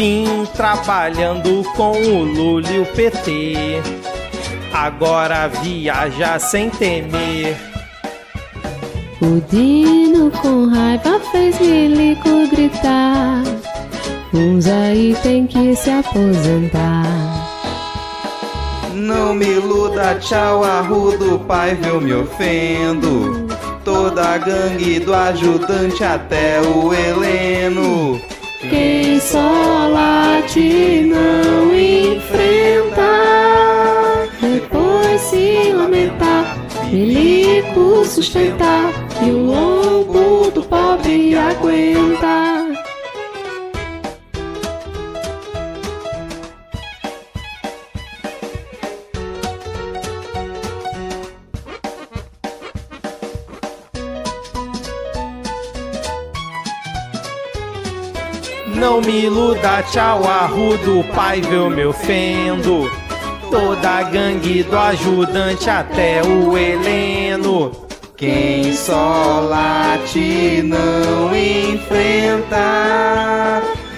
enfim, trabalhando com o Lula e o PT. Agora viaja sem temer. O Dino com raiva fez Milico gritar. Uns aí tem que se aposentar. Não me iluda, tchau, arrudo, pai, eu me ofendo. Toda a gangue do ajudante até o Heleno. Quem só late não enfrenta. Depois se lamentar, milico sustentar. E o lombo do pobre aguenta. Me iluda, tchau, arrudo, pai, eu me ofendo. Toda a gangue do ajudante até o Heleno. Quem só late não enfrenta.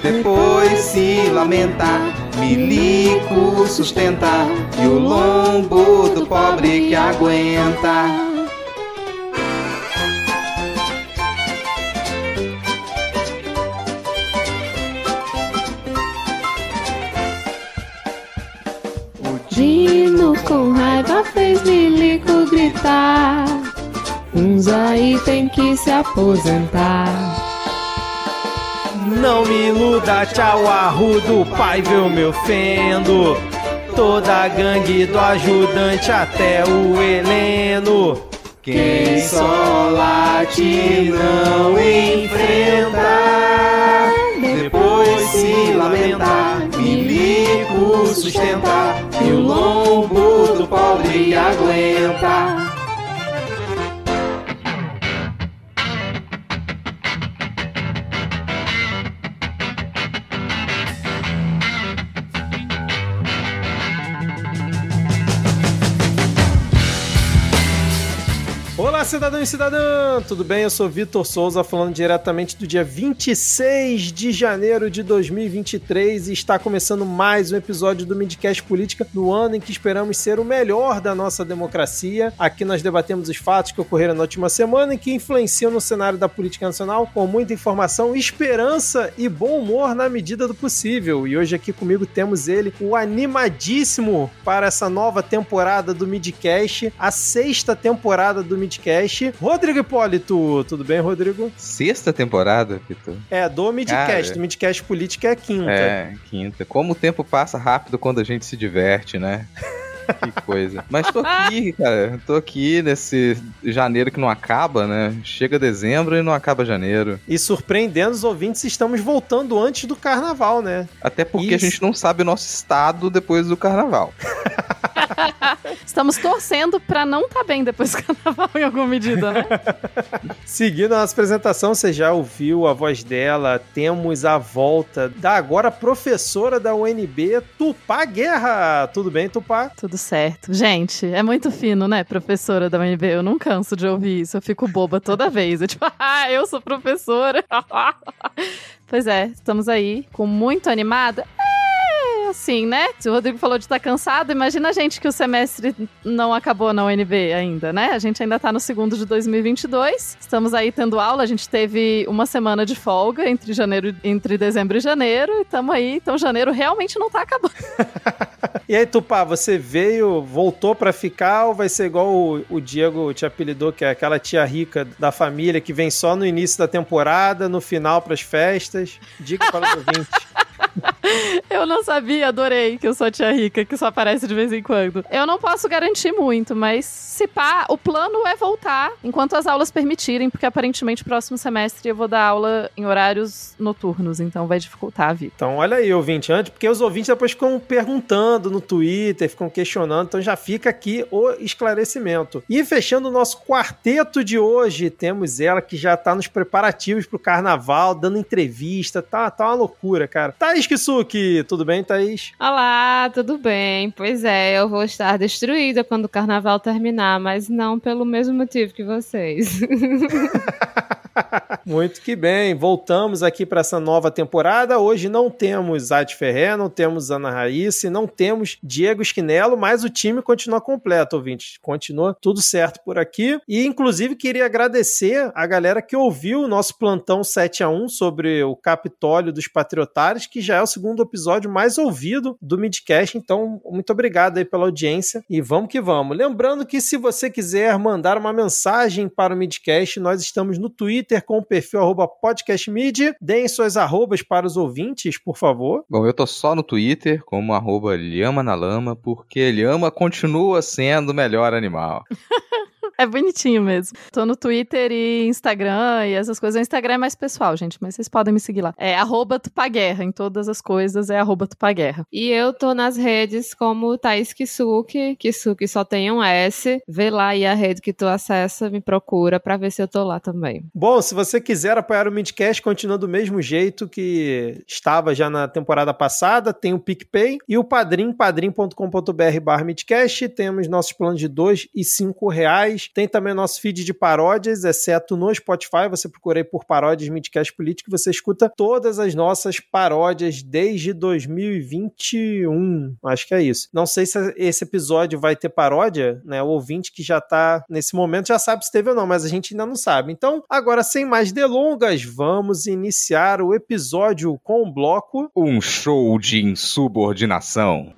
Depois se lamenta, milico sustenta. E o lombo do pobre que aguenta. Fez Milico gritar. Uns aí tem que se aposentar. Não me iluda, tchau, arrudo, pai, eu me ofendo. Toda a gangue do ajudante até o Heleno. Quem só late não enfrenta. Depois se lamenta, milico sustenta. E o lombo pobre aguenta. Cidadão e cidadã! Tudo bem? Eu sou Vitor Souza, falando diretamente do dia 26 de janeiro de 2023 e está começando mais um episódio do Midcast Política no ano em que esperamos ser o melhor da nossa democracia. Aqui nós debatemos os fatos que ocorreram na última semana e que influenciam no cenário da política nacional com muita informação, esperança e bom humor na medida do possível. E hoje aqui comigo temos ele, o animadíssimo para essa nova temporada do Midcast, a sexta temporada do Midcast. Rodrigo Hipólito, tudo bem, Rodrigo? Sexta temporada, Vitor? É, do Midcast. Cara. Midcast Política é quinta. É, quinta. Como o tempo passa rápido quando a gente se diverte, né? Que coisa. Mas tô aqui, cara. Tô aqui nesse janeiro que não acaba, né? Chega dezembro e não acaba janeiro. E surpreendendo os ouvintes, estamos voltando antes do carnaval, né? Até porque Isso. a gente não sabe o nosso estado depois do carnaval. Estamos torcendo pra não tá bem depois do carnaval em alguma medida, né? Seguindo a nossa apresentação, você já ouviu a voz dela. Temos a volta da agora professora da UNB, Tupá Guerra. Tudo bem, Tupá? Tudo certo. Gente, é muito fino, né, professora da UNB? Eu não canso de ouvir isso. Eu fico boba toda vez. Eu tipo, ah, eu sou professora. pois é, estamos aí com muito animada. Assim, né? Se o Rodrigo falou de estar cansado, imagina a gente que o semestre não acabou na UNB ainda, né? A gente ainda tá no segundo de 2022. Estamos aí tendo aula. A gente teve uma semana de folga entre janeiro, entre dezembro e janeiro. E estamos aí. Então, janeiro realmente não tá acabando. E aí, Tupá, você veio, voltou pra ficar ou vai ser igual o, o Diego te apelidou, que é aquela tia rica da família que vem só no início da temporada, no final pras festas? Diga para os ouvintes. Eu não sabia, adorei que eu sou a tia rica, que só aparece de vez em quando. Eu não posso garantir muito, mas se pá, o plano é voltar enquanto as aulas permitirem, porque aparentemente próximo semestre eu vou dar aula em horários noturnos, então vai dificultar a vida. Então, olha aí, ouvinte, antes, porque os ouvintes depois ficam perguntando no Twitter, ficam questionando, então já fica aqui o esclarecimento. E fechando o nosso quarteto de hoje, temos ela que já tá nos preparativos pro carnaval, dando entrevista, tá, tá uma loucura, cara. Thaís Kisuki, tudo bem, Thaís? Olá, tudo bem? Pois é, eu vou estar destruída quando o carnaval terminar, mas não pelo mesmo motivo que vocês. Muito que bem, voltamos aqui para essa nova temporada. Hoje não temos Zad Ferrer, não temos Ana Raíssa, não temos Diego Esquinelo, mas o time continua completo, ouvinte. Continua tudo certo por aqui. E, inclusive, queria agradecer a galera que ouviu o nosso plantão 7 a 1 sobre o Capitólio dos Patriotários, que já é o segundo episódio mais ouvido do Midcast. Então, muito obrigado aí pela audiência e vamos que vamos. Lembrando que se você quiser mandar uma mensagem para o Midcast, nós estamos no Twitter com o perfil podcastmid. Deem suas arrobas para os ouvintes, por favor. Bom, eu tô só no Twitter como arroba Lhama na Lama, porque Lhama continua sendo o melhor animal. É bonitinho mesmo. Tô no Twitter e Instagram e essas coisas. O Instagram é mais pessoal, gente, mas vocês podem me seguir lá. É arroba Tupaguerra. Em todas as coisas é arroba Tupaguerra. E eu tô nas redes como Thaís Kisuki. Kisuki só tem um S. Vê lá e a rede que tu acessa, me procura pra ver se eu tô lá também. Bom, se você quiser apoiar o Midcast, continua do mesmo jeito que estava já na temporada passada. Tem o PicPay e o Padrim, padrim.com.br barra Midcast. Temos nossos planos de dois e cinco reais. Tem também nosso feed de paródias, exceto no Spotify. Você procura aí por paródias Midcast Político você escuta todas as nossas paródias desde 2021. Acho que é isso. Não sei se esse episódio vai ter paródia, né? O ouvinte que já tá nesse momento já sabe se teve ou não, mas a gente ainda não sabe. Então, agora sem mais delongas, vamos iniciar o episódio com o bloco Um show de insubordinação.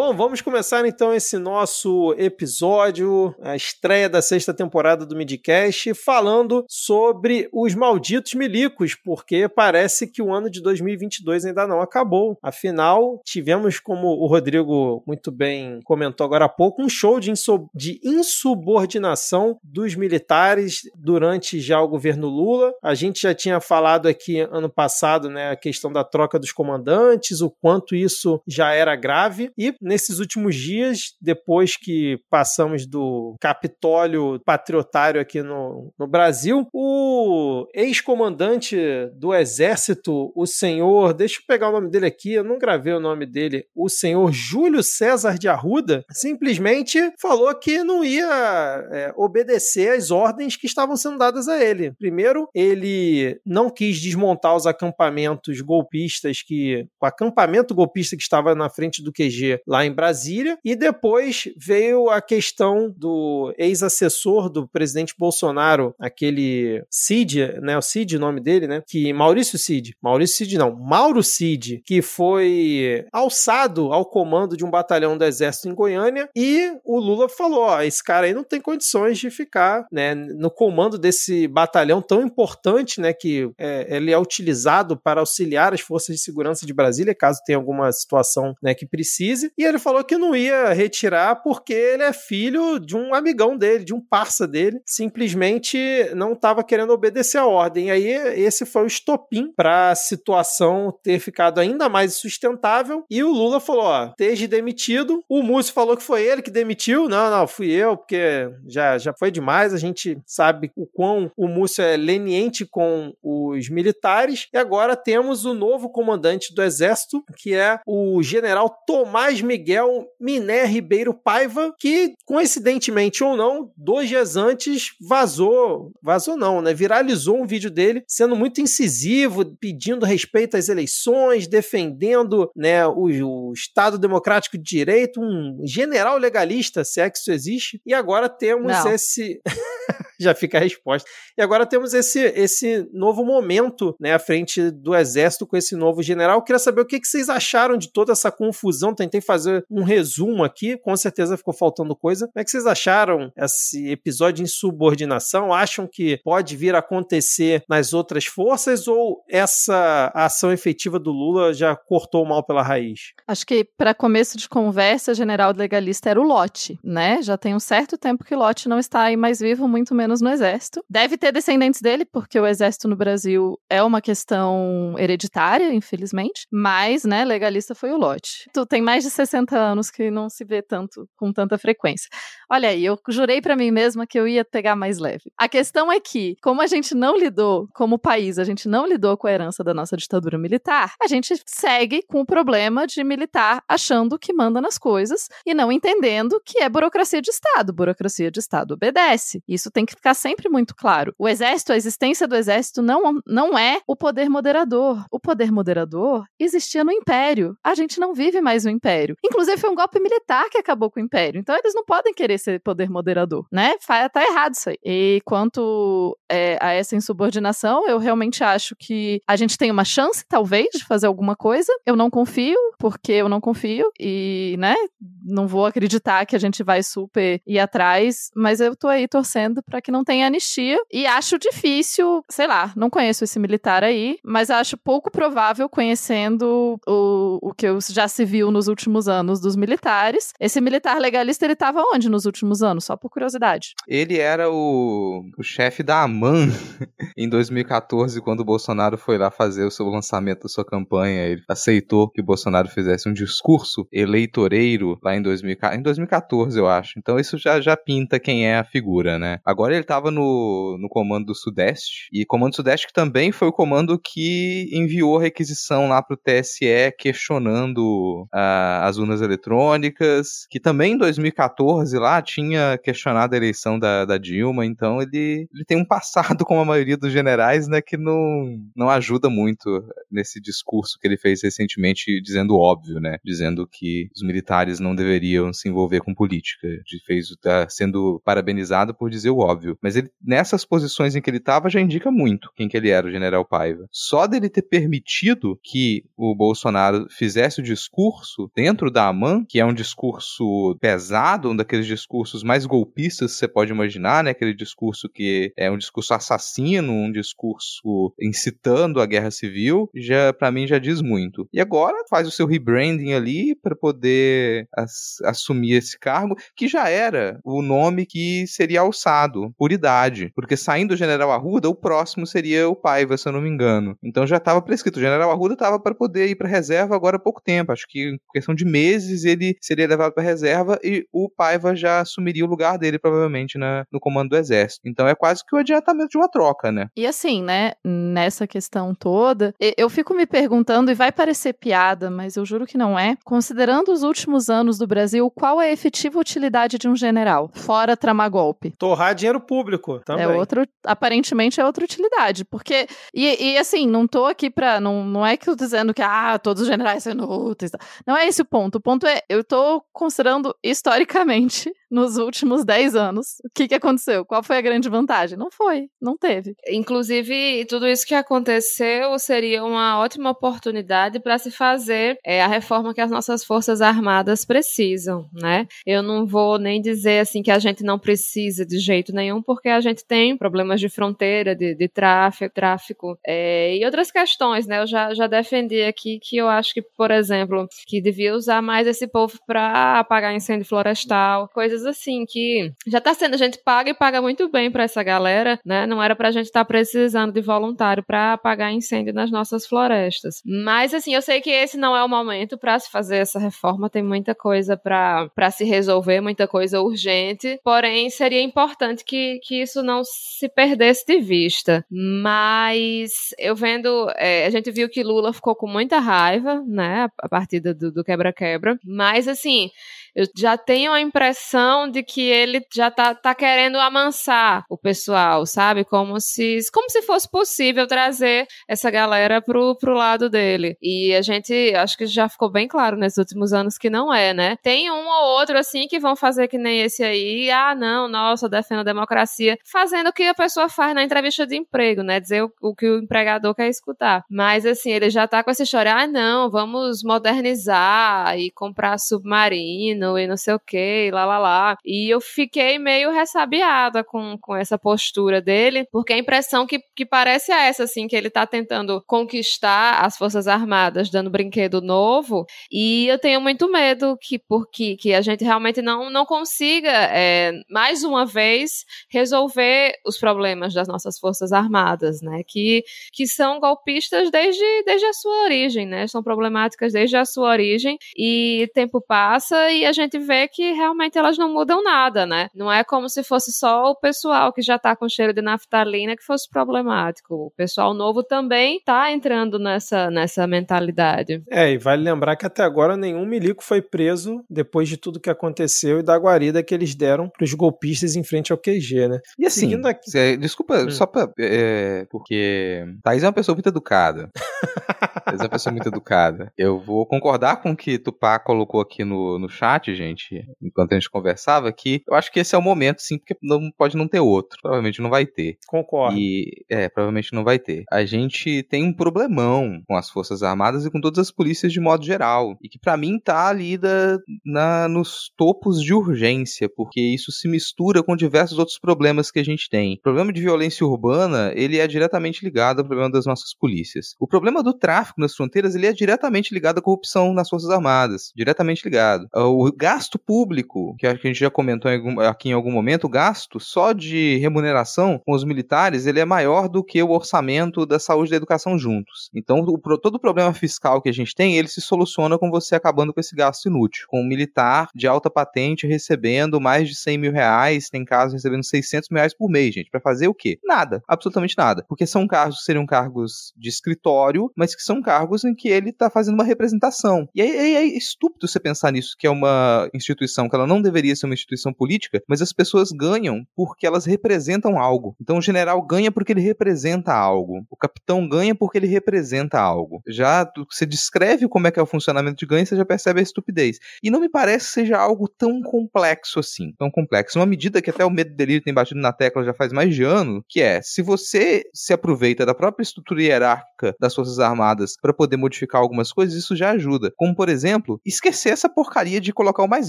Bom, vamos começar então esse nosso episódio, a estreia da sexta temporada do Midcast, falando sobre os malditos milicos, porque parece que o ano de 2022 ainda não acabou. Afinal, tivemos, como o Rodrigo muito bem comentou agora há pouco, um show de, de insubordinação dos militares durante já o governo Lula. A gente já tinha falado aqui ano passado, né, a questão da troca dos comandantes, o quanto isso já era grave, e nesses últimos dias, depois que passamos do Capitólio patriotário aqui no, no Brasil, o ex-comandante do Exército, o senhor, deixa eu pegar o nome dele aqui, eu não gravei o nome dele, o senhor Júlio César de Arruda, simplesmente falou que não ia é, obedecer às ordens que estavam sendo dadas a ele. Primeiro, ele não quis desmontar os acampamentos golpistas que. O acampamento golpista que estava na frente do QG lá em em Brasília, e depois veio a questão do ex-assessor do presidente Bolsonaro, aquele Cid, né, o Cid, o nome dele, né, que Maurício Cid, Maurício Cid não, Mauro Cid, que foi alçado ao comando de um batalhão do exército em Goiânia, e o Lula falou, ó, esse cara aí não tem condições de ficar, né, no comando desse batalhão tão importante, né, que é, ele é utilizado para auxiliar as forças de segurança de Brasília, caso tenha alguma situação, né, que precise, e ele falou que não ia retirar porque ele é filho de um amigão dele, de um parça dele, simplesmente não estava querendo obedecer a ordem. E aí esse foi o estopim para a situação ter ficado ainda mais sustentável. E o Lula falou: ó, esteja demitido. O Múcio falou que foi ele que demitiu. Não, não, fui eu, porque já, já foi demais. A gente sabe o quão o Múcio é leniente com os militares. E agora temos o novo comandante do Exército, que é o general Tomás Miguel Miné Ribeiro Paiva, que, coincidentemente ou não, dois dias antes vazou, vazou não, né? Viralizou um vídeo dele sendo muito incisivo, pedindo respeito às eleições, defendendo né, o, o Estado Democrático de Direito, um general legalista, se é que isso existe. E agora temos não. esse. já fica a resposta. E agora temos esse, esse novo momento né, à frente do Exército com esse novo general. Eu queria saber o que, que vocês acharam de toda essa confusão. Tentei fazer um resumo aqui, com certeza ficou faltando coisa. Como é que vocês acharam esse episódio de insubordinação? Acham que pode vir a acontecer nas outras forças ou essa ação efetiva do Lula já cortou o mal pela raiz? Acho que para começo de conversa, general legalista era o Lote, né? Já tem um certo tempo que Lote não está aí mais vivo, muito menos no exército. Deve ter descendentes dele, porque o exército no Brasil é uma questão hereditária, infelizmente. Mas, né, legalista foi o lote. Tu tem mais de 60 anos que não se vê tanto, com tanta frequência. Olha aí, eu jurei para mim mesma que eu ia pegar mais leve. A questão é que, como a gente não lidou, como país, a gente não lidou com a herança da nossa ditadura militar, a gente segue com o problema de militar achando que manda nas coisas e não entendendo que é burocracia de Estado. Burocracia de Estado obedece. Isso tem que ficar sempre muito claro. O exército, a existência do exército não, não é o poder moderador. O poder moderador existia no império. A gente não vive mais no império. Inclusive, foi um golpe militar que acabou com o império. Então, eles não podem querer ser poder moderador, né? Tá errado isso aí. E quanto é, a essa insubordinação, eu realmente acho que a gente tem uma chance, talvez, de fazer alguma coisa. Eu não confio, porque eu não confio. E, né, não vou acreditar que a gente vai super ir atrás, mas eu tô aí torcendo para que não tenha anistia. E acho difícil, sei lá, não conheço esse militar aí, mas acho pouco provável, conhecendo o, o que já se viu nos últimos anos dos militares. Esse militar legalista, ele tava onde nos últimos anos? Só por curiosidade. Ele era o, o chefe da AMAN em 2014, quando o Bolsonaro foi lá fazer o seu lançamento da sua campanha. Ele aceitou que o Bolsonaro fizesse um discurso eleitoreiro lá em, 2000, em 2014, eu acho. Então isso já, já pinta quem é a figura, né? Agora ele estava no, no comando do Sudeste, e comando do Sudeste que também foi o comando que enviou requisição lá para o TSE questionando uh, as urnas eletrônicas, que também em 2014 lá tinha questionado a eleição da, da Dilma, então ele, ele tem um passado como a maioria dos generais, né, que não, não ajuda muito nesse discurso que ele fez recentemente dizendo óbvio, né, dizendo que os militares não deveriam se envolver com política, de fez tá sendo parabenizado por dizer o óbvio, mas ele nessas posições em que ele estava já indica muito quem que ele era, o general Paiva. Só dele ter permitido que o Bolsonaro fizesse o discurso dentro da AMAN, que é um discurso pesado, um daqueles discursos mais golpistas que você pode imaginar, né, aquele discurso que é um discurso assassino, um discurso incitando a guerra civil, já para mim já diz muito. E agora faz o seu rebranding ali para poder as, assumir esse cargo, que já era o nome que seria alçado por idade, porque saindo o General Arruda, o próximo seria o Paiva, se eu não me engano. Então já estava prescrito. O General Arruda estava para poder ir para reserva agora há pouco tempo. Acho que em questão de meses ele seria levado para reserva e o Paiva já assumiria o lugar dele provavelmente na, no comando do exército. Então é quase que o adiantamento de uma troca, né? E assim, né, nessa questão toda, eu fico me perguntando, e vai parecer piada, mas eu juro que não é, considerando os últimos anos do Brasil, qual é a efetiva utilidade de um general, fora tramar golpe? Torrar dinheiro público também. É outro, aparentemente é outra utilidade, porque, e, e assim, não tô aqui pra, não, não é que eu tô dizendo que, ah, todos os generais são inúteis, não é esse o ponto, o ponto é, eu tô considerando historicamente nos últimos 10 anos. O que, que aconteceu? Qual foi a grande vantagem? Não foi, não teve. Inclusive, tudo isso que aconteceu seria uma ótima oportunidade para se fazer é, a reforma que as nossas Forças Armadas precisam, né? Eu não vou nem dizer assim que a gente não precisa de jeito nenhum, porque a gente tem problemas de fronteira, de, de tráfico, tráfico é, e outras questões, né? Eu já, já defendi aqui que eu acho que, por exemplo, que devia usar mais esse povo para apagar incêndio florestal, coisas coisas assim que já tá sendo, a gente paga e paga muito bem para essa galera, né? Não era pra gente estar tá precisando de voluntário para apagar incêndio nas nossas florestas. Mas assim, eu sei que esse não é o momento para se fazer essa reforma, tem muita coisa para se resolver, muita coisa urgente, porém seria importante que, que isso não se perdesse de vista. Mas eu vendo, é, a gente viu que Lula ficou com muita raiva, né, a partir do quebra-quebra, mas assim, eu já tenho a impressão de que ele já tá, tá querendo amansar o pessoal, sabe? Como se, como se fosse possível trazer essa galera pro, pro lado dele. E a gente, acho que já ficou bem claro nesses últimos anos que não é, né? Tem um ou outro, assim, que vão fazer que nem esse aí. Ah, não, nossa, defendo a democracia. Fazendo o que a pessoa faz na entrevista de emprego, né? Dizer o, o que o empregador quer escutar. Mas, assim, ele já tá com essa história. Ah, não, vamos modernizar e comprar submarino e não sei o que, lá lá lá lá. E eu fiquei meio ressabiada com, com essa postura dele, porque a impressão que, que parece é essa, assim, que ele tá tentando conquistar as Forças Armadas, dando brinquedo novo. E eu tenho muito medo que, porque, que a gente realmente não, não consiga, é, mais uma vez, resolver os problemas das nossas Forças Armadas, né? Que, que são golpistas desde, desde a sua origem, né? São problemáticas desde a sua origem. E tempo passa e a gente vê que realmente elas não mudam nada, né? Não é como se fosse só o pessoal que já tá com cheiro de naftalina que fosse problemático. O pessoal novo também tá entrando nessa, nessa mentalidade. É, e vale lembrar que até agora nenhum milico foi preso depois de tudo que aconteceu e da guarida que eles deram pros golpistas em frente ao QG, né? E assim, Seguindo aqui- cê- desculpa, Hum. só pra. é, porque Thaís é uma pessoa muito educada. Thaís é uma pessoa muito educada. Eu vou concordar com o que Tupá colocou aqui no, no chat, gente, enquanto a gente conversava, que eu acho que esse é o momento, sim, porque não pode não ter outro. Provavelmente não vai ter. Concordo. E é, provavelmente não vai ter. A gente tem um problemão com as Forças Armadas e com todas as polícias de modo geral. E que pra mim tá ali da- na, nos topos de urgência, porque isso se mistura com diversos outros problemas que a gente tem. O problema de violência urbana, ele é diretamente ligado ao problema das nossas polícias. O problema do tráfico nas fronteiras, ele é diretamente ligado à corrupção nas Forças Armadas. Diretamente ligado. O gasto público, que a gente já comentou aqui em algum momento, o gasto só de remuneração com os militares, ele é maior do que o orçamento da saúde e da educação juntos. Então, todo o problema fiscal que a gente tem, ele se soluciona com você acabando com esse gasto inútil. Com um militar de alta patente recebendo mais de 100 mil reais, tem casos recebendo 600 mil reais por mês, gente. Pra fazer o quê? Nada. Absolutamente nada. Porque são cargos seriam cargos de escritório, mas que são cargos em que ele tá fazendo uma representação. E aí, aí é estúpido você pensar nisso, que é uma instituição que ela não deveria ser uma instituição política, mas as pessoas ganham porque elas representam algo. Então o general ganha porque ele representa algo. O capitão ganha porque ele representa algo. Já você descreve como é que é o funcionamento de ganho, você já percebe a estupidez. E não me parece que seja algo tão complexo assim. Tão complexo. Uma medida que até o Medo e Delírio tem batido na tecla já faz mais de ano, que é, se você se aproveita da própria estrutura hierárquica das Forças Armadas para poder modificar algumas coisas, isso já ajuda. Como, por exemplo, esquecer essa porcaria de colocar o mais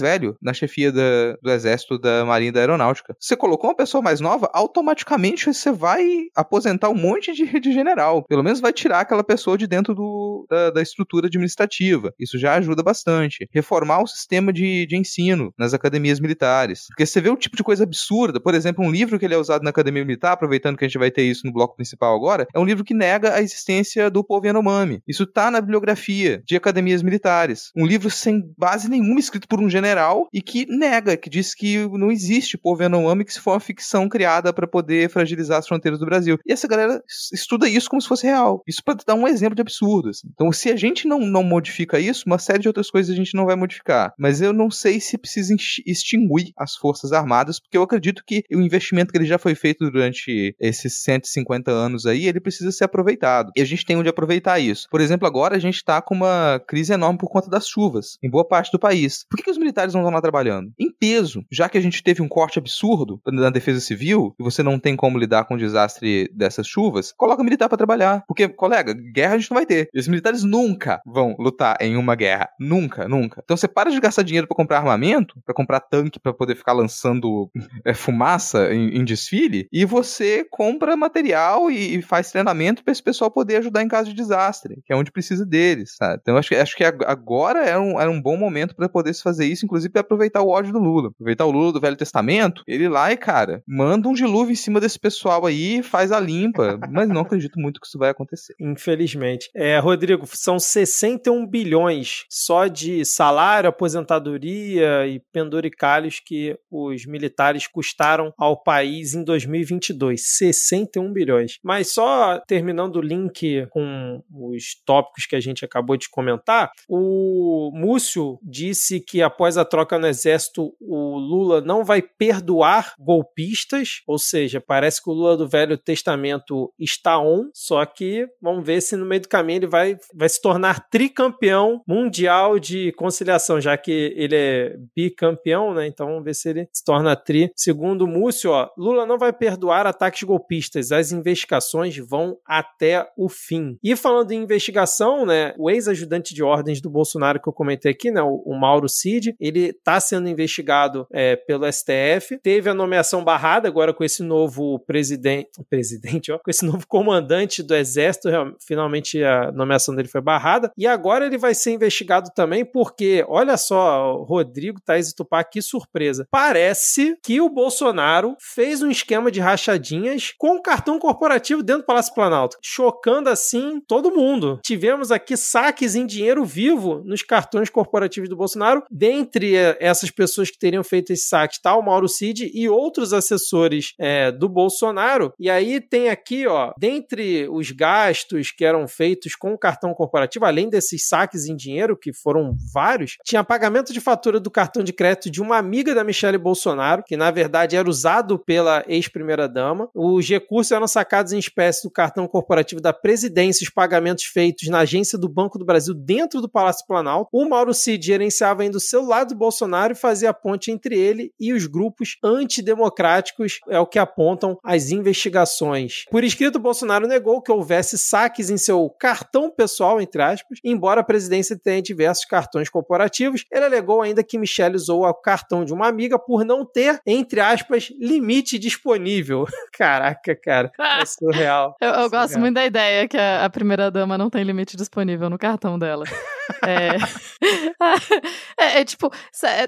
velho na chefia da- do Exército, da Marinha da Aeronáutica. Você colocou uma pessoa mais nova, automaticamente você vai aposentar um monte de, de general. Pelo menos vai tirar aquela pessoa de dentro do- da, da estrutura administrativa. Isso já ajuda bastante. Reformar o sistema de, de ensino nas academias militares. Porque você vê o tipo de coisa absurda. Por exemplo, um livro que ele é usado na academia militar, aproveitando que a gente vai ter isso no bloco principal agora, é um livro que nega a existência do povo Yanomami. Isso tá na bibliografia de academias militares. Um livro sem base nenhuma, escrito por um general e que nega, que diz que não existe povo Yanomami, que se for uma ficção criada para poder fragilizar as fronteiras do Brasil. E essa galera estuda isso como se fosse real. Isso para dar um exemplo de absurdo. assim. Então, se a gente não, não modifica isso, uma série de outras coisas a gente não vai modificar. Mas eu não sei se precisa exti- extinguir as Forças Armadas, porque eu acredito que o investimento que ele já foi feito durante esses 150 anos aí, ele precisa ser aproveitado. E a gente tem onde aproveitar isso. Por exemplo, agora a gente está com uma crise enorme por conta das chuvas em boa parte do país. Por que, que os militares não estão lá trabalhando? Peso, já que a gente teve um corte absurdo na defesa civil e você não tem como lidar com o desastre dessas chuvas, coloca militar para trabalhar. Porque, colega, guerra a gente não vai ter. E os militares nunca vão lutar em uma guerra. Nunca, nunca. Então você para de gastar dinheiro para comprar armamento, para comprar tanque para poder ficar lançando é, fumaça em, em desfile, e você compra material e, e faz treinamento para esse pessoal poder ajudar em caso de desastre, que é onde precisa deles, sabe? Então acho que, acho que ag- agora era um, era um bom momento para poder se fazer isso, inclusive aproveitar o ódio do Lula. Aproveitar o Lula do Velho Testamento, ele lá e, cara, manda um dilúvio em cima desse pessoal aí, faz a limpa. Mas não acredito muito que isso vai acontecer. Infelizmente. É, Rodrigo, são 61 bilhões só de salário, aposentadoria e penduricalhos que os militares custaram ao país em 2022. 61 bilhões. Mas só terminando o link com os tópicos que a gente acabou de comentar, o Múcio disse que após a troca no exército, o Lula não vai perdoar golpistas, ou seja, parece que o Lula do Velho Testamento está on, só que vamos ver se no meio do caminho ele vai, vai se tornar tricampeão mundial de conciliação, já que ele é bicampeão, né? Então vamos ver se ele se torna tri. Segundo Múcio, ó, Lula não vai perdoar ataques golpistas, as investigações vão até o fim. E falando em investigação, né, o ex-ajudante de ordens do Bolsonaro que eu comentei aqui, né, o Mauro Cid, ele está sendo investigado investigado é, pelo STF. Teve a nomeação barrada agora com esse novo presidente, presidente, ó, com esse novo comandante do exército. Finalmente a nomeação dele foi barrada. E agora ele vai ser investigado também porque, olha só, Rodrigo Thaís e Tupá, que surpresa. Parece que o Bolsonaro fez um esquema de rachadinhas com o cartão corporativo dentro do Palácio Planalto, chocando assim todo mundo. Tivemos aqui saques em dinheiro vivo nos cartões corporativos do Bolsonaro. Dentre eh, essas pessoas que teriam feito esse saque está o Mauro Cid e outros assessores é, do Bolsonaro. E aí tem aqui, ó, dentre os gastos que eram feitos com o cartão corporativo, além desses saques em dinheiro, que foram vários, tinha pagamento de fatura do cartão de crédito de uma amiga da Michelle Bolsonaro, que na verdade era usado pela ex-primeira-dama. Os recursos eram sacados em espécie do cartão corporativo da presidência, os pagamentos feitos na agência do Banco do Brasil dentro do Palácio Planalto. O Mauro Cid gerenciava ainda o celular do Bolsonaro e fazia ponte entre ele e os grupos antidemocráticos, é o que apontam as investigações. Por escrito, Bolsonaro negou que houvesse saques em seu cartão pessoal, entre aspas, embora a presidência tenha diversos cartões corporativos. Ele alegou ainda que Michelle usou o cartão de uma amiga por não ter, entre aspas, limite disponível. Caraca, cara, é surreal. Eu, eu surreal. gosto muito da ideia que a, a primeira-dama não tem limite disponível no cartão dela. é... é, é, tipo,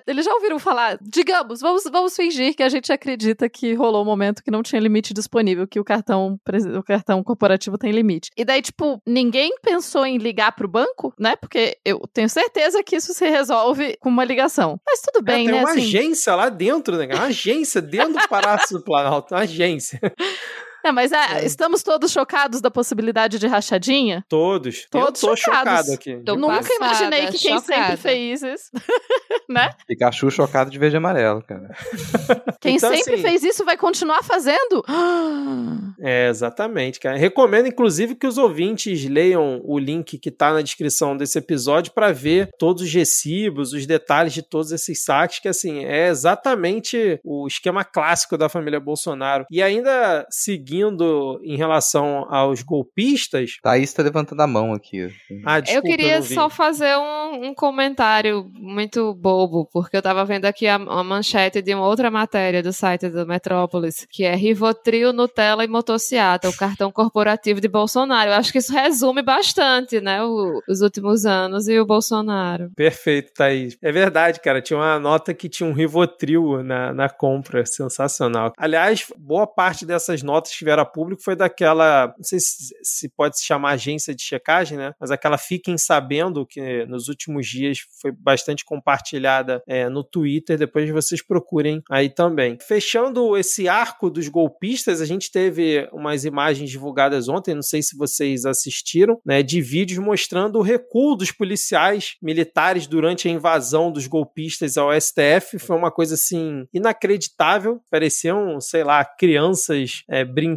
eles já ouviram falar, digamos, vamos, vamos fingir que a gente acredita que rolou um momento que não tinha limite disponível, que o cartão, o cartão corporativo tem limite. E daí, tipo, ninguém pensou em ligar pro banco, né? Porque eu tenho certeza que isso se resolve com uma ligação. Mas tudo bem, é, tem né? uma assim... agência lá dentro, né? Uma agência dentro do Palácio do Planalto, uma agência. É, mas é, estamos todos chocados da possibilidade de rachadinha? Todos. Todos Eu tô chocados. chocado aqui. Tô Nunca passada, imaginei que quem chocada. sempre fez isso, né? Pikachu chocado de verde e amarelo, cara. Quem Então, sempre assim- fez isso vai continuar fazendo? É, exatamente, cara. Recomendo, inclusive, que os ouvintes leiam o link que tá na descrição desse episódio para ver todos os recibos, os detalhes de todos esses saques, que, assim, é exatamente o esquema clássico da família Bolsonaro. E ainda seguindo em relação aos golpistas. Thaís tá levantando a mão aqui. Ah, desculpa, eu queria vi. só fazer um, um comentário muito bobo, porque eu tava vendo aqui a, a manchete de uma outra matéria do site do Metrópolis, que é Rivotril, Nutella e Motociata, o cartão corporativo de Bolsonaro. Eu acho que isso resume bastante, né, o- os últimos anos e o Bolsonaro. Perfeito, Thaís. É verdade, cara. Tinha uma nota que tinha um Rivotril na, na compra. Sensacional. Aliás, boa parte dessas notas que a público foi daquela. Não sei se, se pode se chamar agência de checagem, né? Mas aquela Fiquem Sabendo, que nos últimos dias foi bastante compartilhada é, no Twitter. Depois vocês procurem aí também. Fechando esse arco dos golpistas, a gente teve umas imagens divulgadas ontem. Não sei se vocês assistiram, né? De vídeos mostrando o recuo dos policiais militares durante a invasão dos golpistas ao STF. Foi uma coisa assim inacreditável. Pareciam, sei lá, crianças é, brincando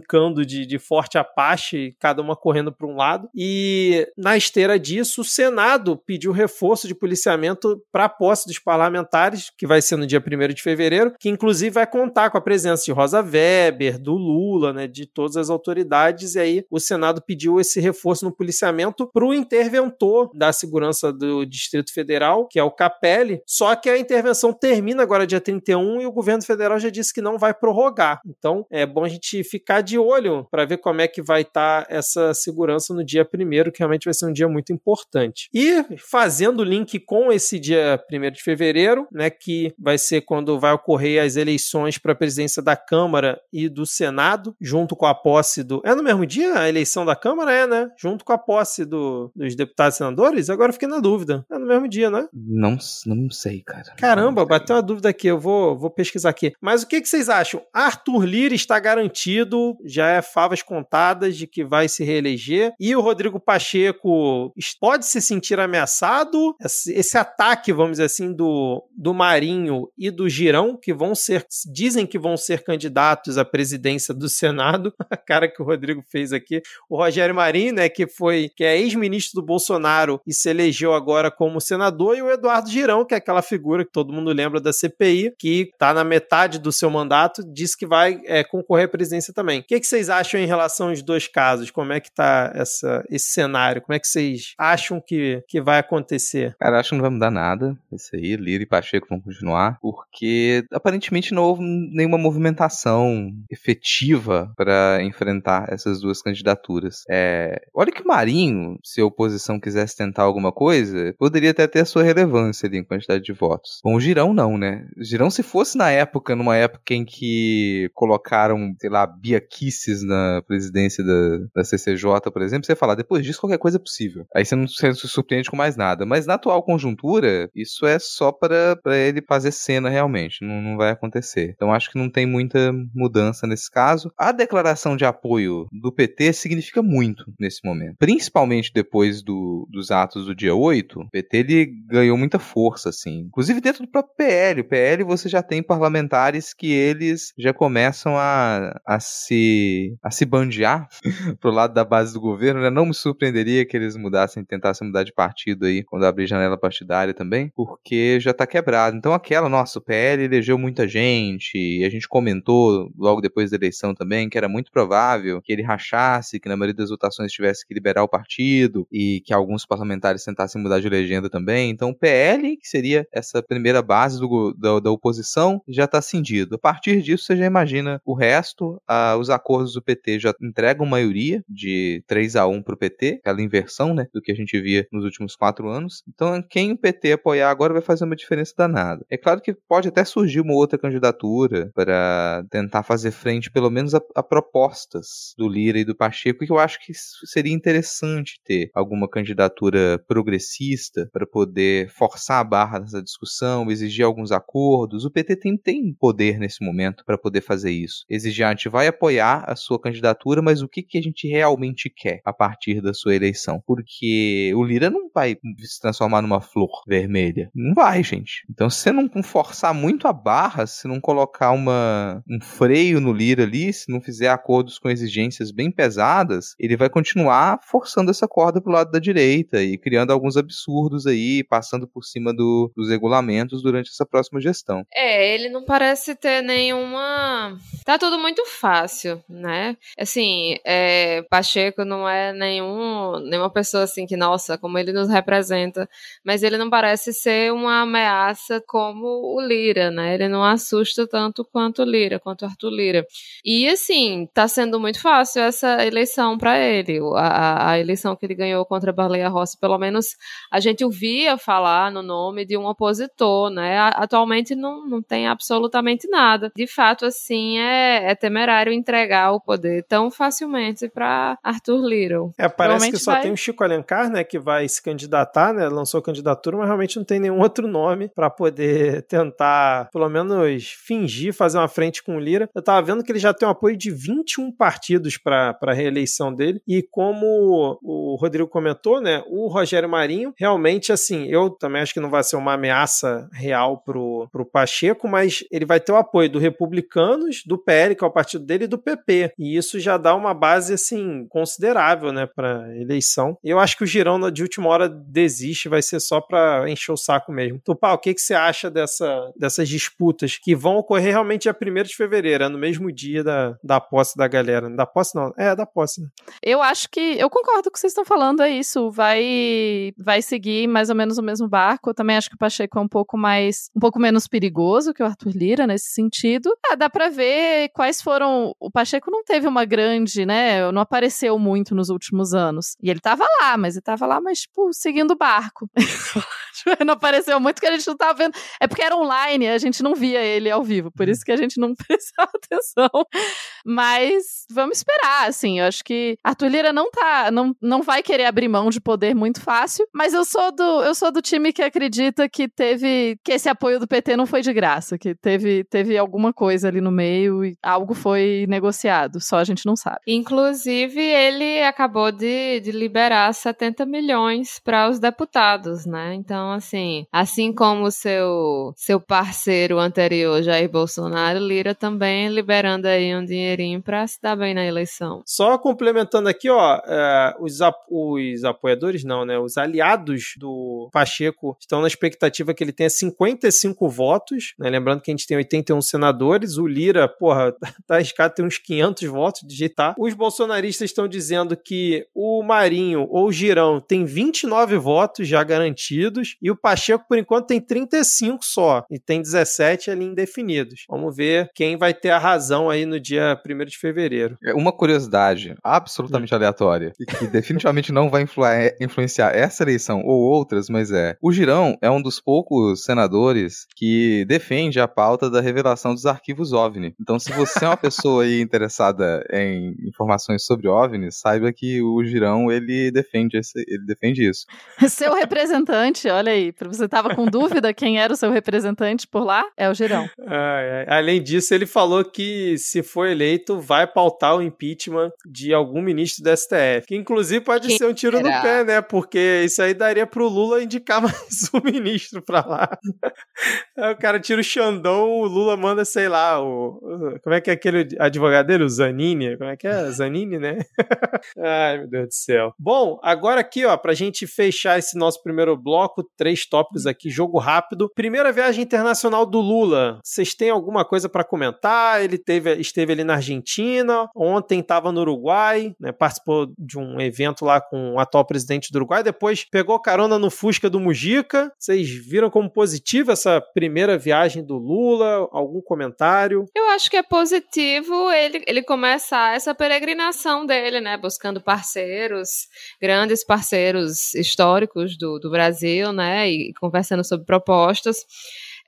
de, de forte apache, cada uma correndo para um lado. E na esteira disso, o Senado pediu reforço de policiamento para a posse dos parlamentares, que vai ser no dia 1 de fevereiro, que inclusive vai contar com a presença de Rosa Weber, do Lula, né, de todas as autoridades. E aí o Senado pediu esse reforço no policiamento para o interventor da segurança do Distrito Federal, que é o Capelli. Só que a intervenção termina agora dia 31 e o governo federal já disse que não vai prorrogar. Então é bom a gente ficar de olho para ver como é que vai estar essa segurança no dia 1 que realmente vai ser um dia muito importante. E fazendo o link com esse dia 1 de fevereiro, né, que vai ser quando vai ocorrer as eleições para a presidência da Câmara e do Senado, junto com a posse do. É no mesmo dia a eleição da Câmara? É, né? Junto com a posse do- dos deputados e senadores? Agora eu fiquei na dúvida. É no mesmo dia, né? Não, não sei, cara. Caramba, sei. bateu uma dúvida aqui, eu vou, vou pesquisar aqui. Mas o que, que vocês acham? Arthur Lira está garantido, já é favas contadas de que vai se reeleger. E o Rodrigo Pacheco pode se sentir ameaçado? Esse, ataque, vamos dizer assim, do, do Marinho e do Girão, que vão ser, dizem que vão ser candidatos à presidência do Senado. A cara que o Rodrigo fez aqui. O Rogério Marinho, né, que foi, que é ex-ministro do Bolsonaro e se elegeu agora como senador, e o Eduardo Girão, que é aquela figura que todo mundo lembra da CPI, que está na metade do seu mandato, disse que vai é, concorrer à presidência também. O que, que vocês acham em relação aos dois casos? Como é que está essa, esse cenário? Como é que vocês acham que, que vai acontecer? Cara, acho que não vai mudar nada. Isso aí, Lira e Pacheco vão continuar, porque aparentemente não houve nenhuma movimentação efetiva para enfrentar essas duas candidaturas. É, olha que Marinho, se a oposição quisesse tentar alguma coisa, poderia até ter a sua relevância ali em quantidade de votos. Bom, o Girão não, né? O Girão, se fosse na época, numa época em que colocaram, sei lá, Bia Kisses na presidência da, da CCJ, por exemplo, você ia falar, depois disso qualquer coisa é possível. Aí você não se surpreende com mais nada. Mas na atual conjuntura, isso é só para ele fazer cena realmente, não, não vai acontecer. Então acho que não tem muita mudança nesse caso. A declaração de apoio do PT significa muito nesse momento. Principalmente depois do, dos atos do dia 8, o PT ele ganhou muita força, assim. Inclusive dentro do próprio PL. O PL você já tem parlamentares que eles já começam a, a se a se bandear pro lado da base do governo, né? Não me surpreenderia que eles mudassem, tentassem mudar de partido aí quando abrir janela partidária também, porque já tá quebrado. Então aquela, nossa, o PL elegeu muita gente, e a gente comentou logo depois da eleição também que era muito provável que ele rachasse, que na maioria das votações tivesse que liberar o partido e que alguns parlamentares tentassem mudar de legenda também. Então o PL, que seria essa primeira base do, da, da, oposição, já está cindido. A partir disso, você já imagina o resto. Os acordos do PT já entregam maioria de 3 a 1 para o PT, aquela inversão né, do que a gente via nos últimos quatro anos. Então, quem o PT apoiar agora vai fazer uma diferença danada. É claro que pode até surgir uma outra candidatura para tentar fazer frente, pelo menos, a, a propostas do Lira e do Pacheco, que eu acho que seria interessante ter alguma candidatura progressista para poder forçar a barra nessa discussão, exigir alguns acordos. O PT tem, tem poder nesse momento para poder fazer isso. Exigir, a gente vai apoiar a sua candidatura, mas o que, que a gente realmente quer a partir da sua eleição? Porque o Lira não vai se transformar numa flor vermelha. Não vai, gente. Então, se você não forçar muito a barra, se não colocar uma, um freio no Lira ali, se não fizer acordos com exigências bem pesadas, ele vai continuar forçando essa corda pro lado da direita e criando alguns absurdos aí, passando por cima do, dos regulamentos durante essa próxima gestão. É, ele não parece ter nenhuma. Tá tudo muito fácil, né? Assim, é, Pacheco não é nenhum, nenhuma pessoa assim que, nossa, como ele nos representa, mas ele não parece ser uma ameaça como o Lira, né? Ele não assusta tanto quanto o Lira, quanto Arthur Lira. E assim, tá sendo muito fácil essa eleição para ele. A, a, eleição que ele ganhou contra a Baleia Rossi, pelo menos a gente ouvia falar no nome de um opositor, né? Atualmente não, não tem absolutamente nada. De fato, assim, é, é temerário entregar o poder tão facilmente para Arthur Little. É, parece que só vai... tem o Chico Alencar, né, que vai se candidatar, né? Lançou candidatura, mas realmente não tem nenhum outro nome para poder tentar, pelo menos, fingir fazer uma frente com o Lira. Eu tava vendo que ele já tem um apoio de 21 partidos para a reeleição dele. E como o Rodrigo comentou, né, o Rogério Marinho, realmente, assim, eu também acho que não vai ser uma ameaça real pro, pro Pacheco, mas ele vai ter o apoio do Republicanos, do PL, que é o partido dele, e do PP. E isso já dá uma base, assim, considerável, né, pra eleição. Eu acho que o Girão, de última hora, desiste, vai ser só para encher o saco mesmo. Tupá, o que, que você acha dessa, dessas disputas que vão ocorrer realmente dia 1 de fevereiro, no mesmo dia da, da posse da galera? Da posse não, é da posse, né? Eu acho que, eu concordo com o que vocês estão falando, é isso, vai, vai seguir mais ou menos o mesmo barco, eu também acho que o Pacheco é um pouco mais, um pouco menos perigoso que o Arthur Lira nesse sentido. Ah, dá pra ver quais foram, o Pacheco não teve uma grande, né, não apareceu muito nos últimos anos, e ele tava lá, mas ele tava lá, mas, tipo, seguindo o barco. não apareceu muito que a gente não tava vendo. É porque era online, a gente não via ele ao vivo, por isso que a gente não prestava atenção. Mas vamos esperar, assim. Eu acho que Arthur Lira não tá, não, não vai querer abrir mão de poder muito fácil, mas eu sou do, eu sou do time que acredita que teve que esse apoio do PT não foi de graça, que teve, teve alguma coisa ali no meio e algo foi negociado, só a gente não sabe. Inclusive, ele acabou de, de liberar 70 milhões para os deputados, né? Então, assim, assim como seu, seu parceiro anterior, Jair Bolsonaro, Lira também liberando aí um dinheiro pra se dar bem na eleição. Só complementando aqui, ó, é, os, ap- os apoiadores não, né? Os aliados do Pacheco estão na expectativa que ele tenha 55 votos, né? Lembrando que a gente tem 81 senadores, o Lira, porra, tá arriscado ter uns 500 votos de digitar. Os bolsonaristas estão dizendo que o Marinho ou o Girão tem 29 votos já garantidos e o Pacheco, por enquanto, tem 35 só e tem 17 ali indefinidos. Vamos ver quem vai ter a razão aí no dia 1 de fevereiro. É Uma curiosidade absolutamente aleatória e que definitivamente não vai influ- influenciar essa eleição ou outras, mas é. O Girão é um dos poucos senadores que defende a pauta da revelação dos arquivos OVNI. Então, se você é uma pessoa aí interessada em informações sobre OVNIs, saiba que o Girão ele defende, esse, ele defende isso. Seu representante, olha aí, pra você tava com dúvida quem era o seu representante por lá, é o Girão. Ai, ai. Além disso, ele falou que se for eleito, vai pautar o impeachment de algum ministro do STF. Que inclusive pode Quem ser um tiro no será? pé, né? Porque isso aí daria pro Lula indicar mais um ministro pra lá. Aí o cara tira o Xandão, o Lula manda, sei lá, o. Como é que é aquele advogado dele? O Zanini? Como é que é? Zanini, né? Ai, meu Deus do céu. Bom, agora aqui, ó, pra gente fechar esse nosso primeiro bloco, três tópicos aqui, jogo rápido. Primeira viagem internacional do Lula. Vocês têm alguma coisa pra comentar? Ele teve, esteve ali na Argentina, ontem estava no Uruguai, né, participou de um evento lá com o atual presidente do Uruguai, depois pegou carona no Fusca do Mujica. Vocês viram como positiva essa primeira viagem do Lula? Algum comentário? Eu acho que é positivo ele, ele começar essa peregrinação dele, né? Buscando parceiros, grandes parceiros históricos do, do Brasil, né? E conversando sobre propostas.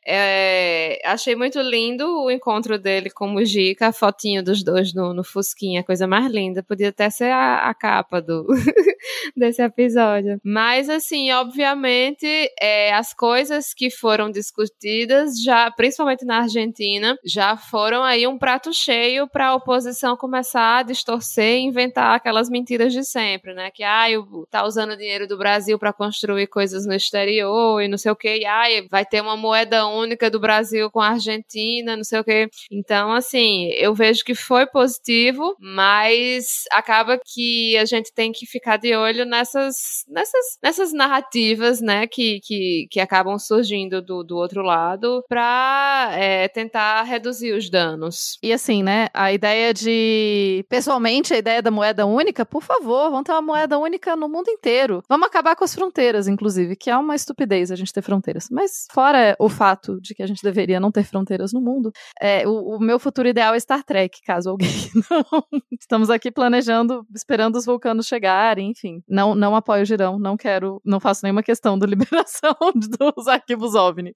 É, achei muito lindo o encontro dele com o Mujica, a fotinho dos dois no, no Fusquinha, coisa mais linda. Podia até ser a, a capa do desse episódio. Mas, assim, obviamente, é, as coisas que foram discutidas, já, principalmente na Argentina, já foram aí um prato cheio para a oposição começar a distorcer e inventar aquelas mentiras de sempre, né? Que, ai, o- tá usando dinheiro do Brasil para construir coisas no exterior e não sei o que, ai, vai ter uma moeda do Brasil com a Argentina, não sei o que. Então, assim, eu vejo que foi positivo, mas acaba que a gente tem que ficar de olho nessas, nessas, nessas narrativas, né, que, que, que acabam surgindo do, do outro lado para tentar reduzir os danos. E assim, né, a ideia de. Pessoalmente, a ideia da moeda única, por favor, vamos ter uma moeda única no mundo inteiro. Vamos acabar com as fronteiras, inclusive, que é uma estupidez a gente ter fronteiras. Mas, fora o fato de que a gente deveria não ter fronteiras no mundo, é, o, o meu futuro ideal é Star Trek, caso alguém não. Estamos aqui planejando, esperando os vulcanos chegarem, enfim. Não, não apoio o girão, não quero, não faço nenhuma questão da liberação dos arquivos OVNI.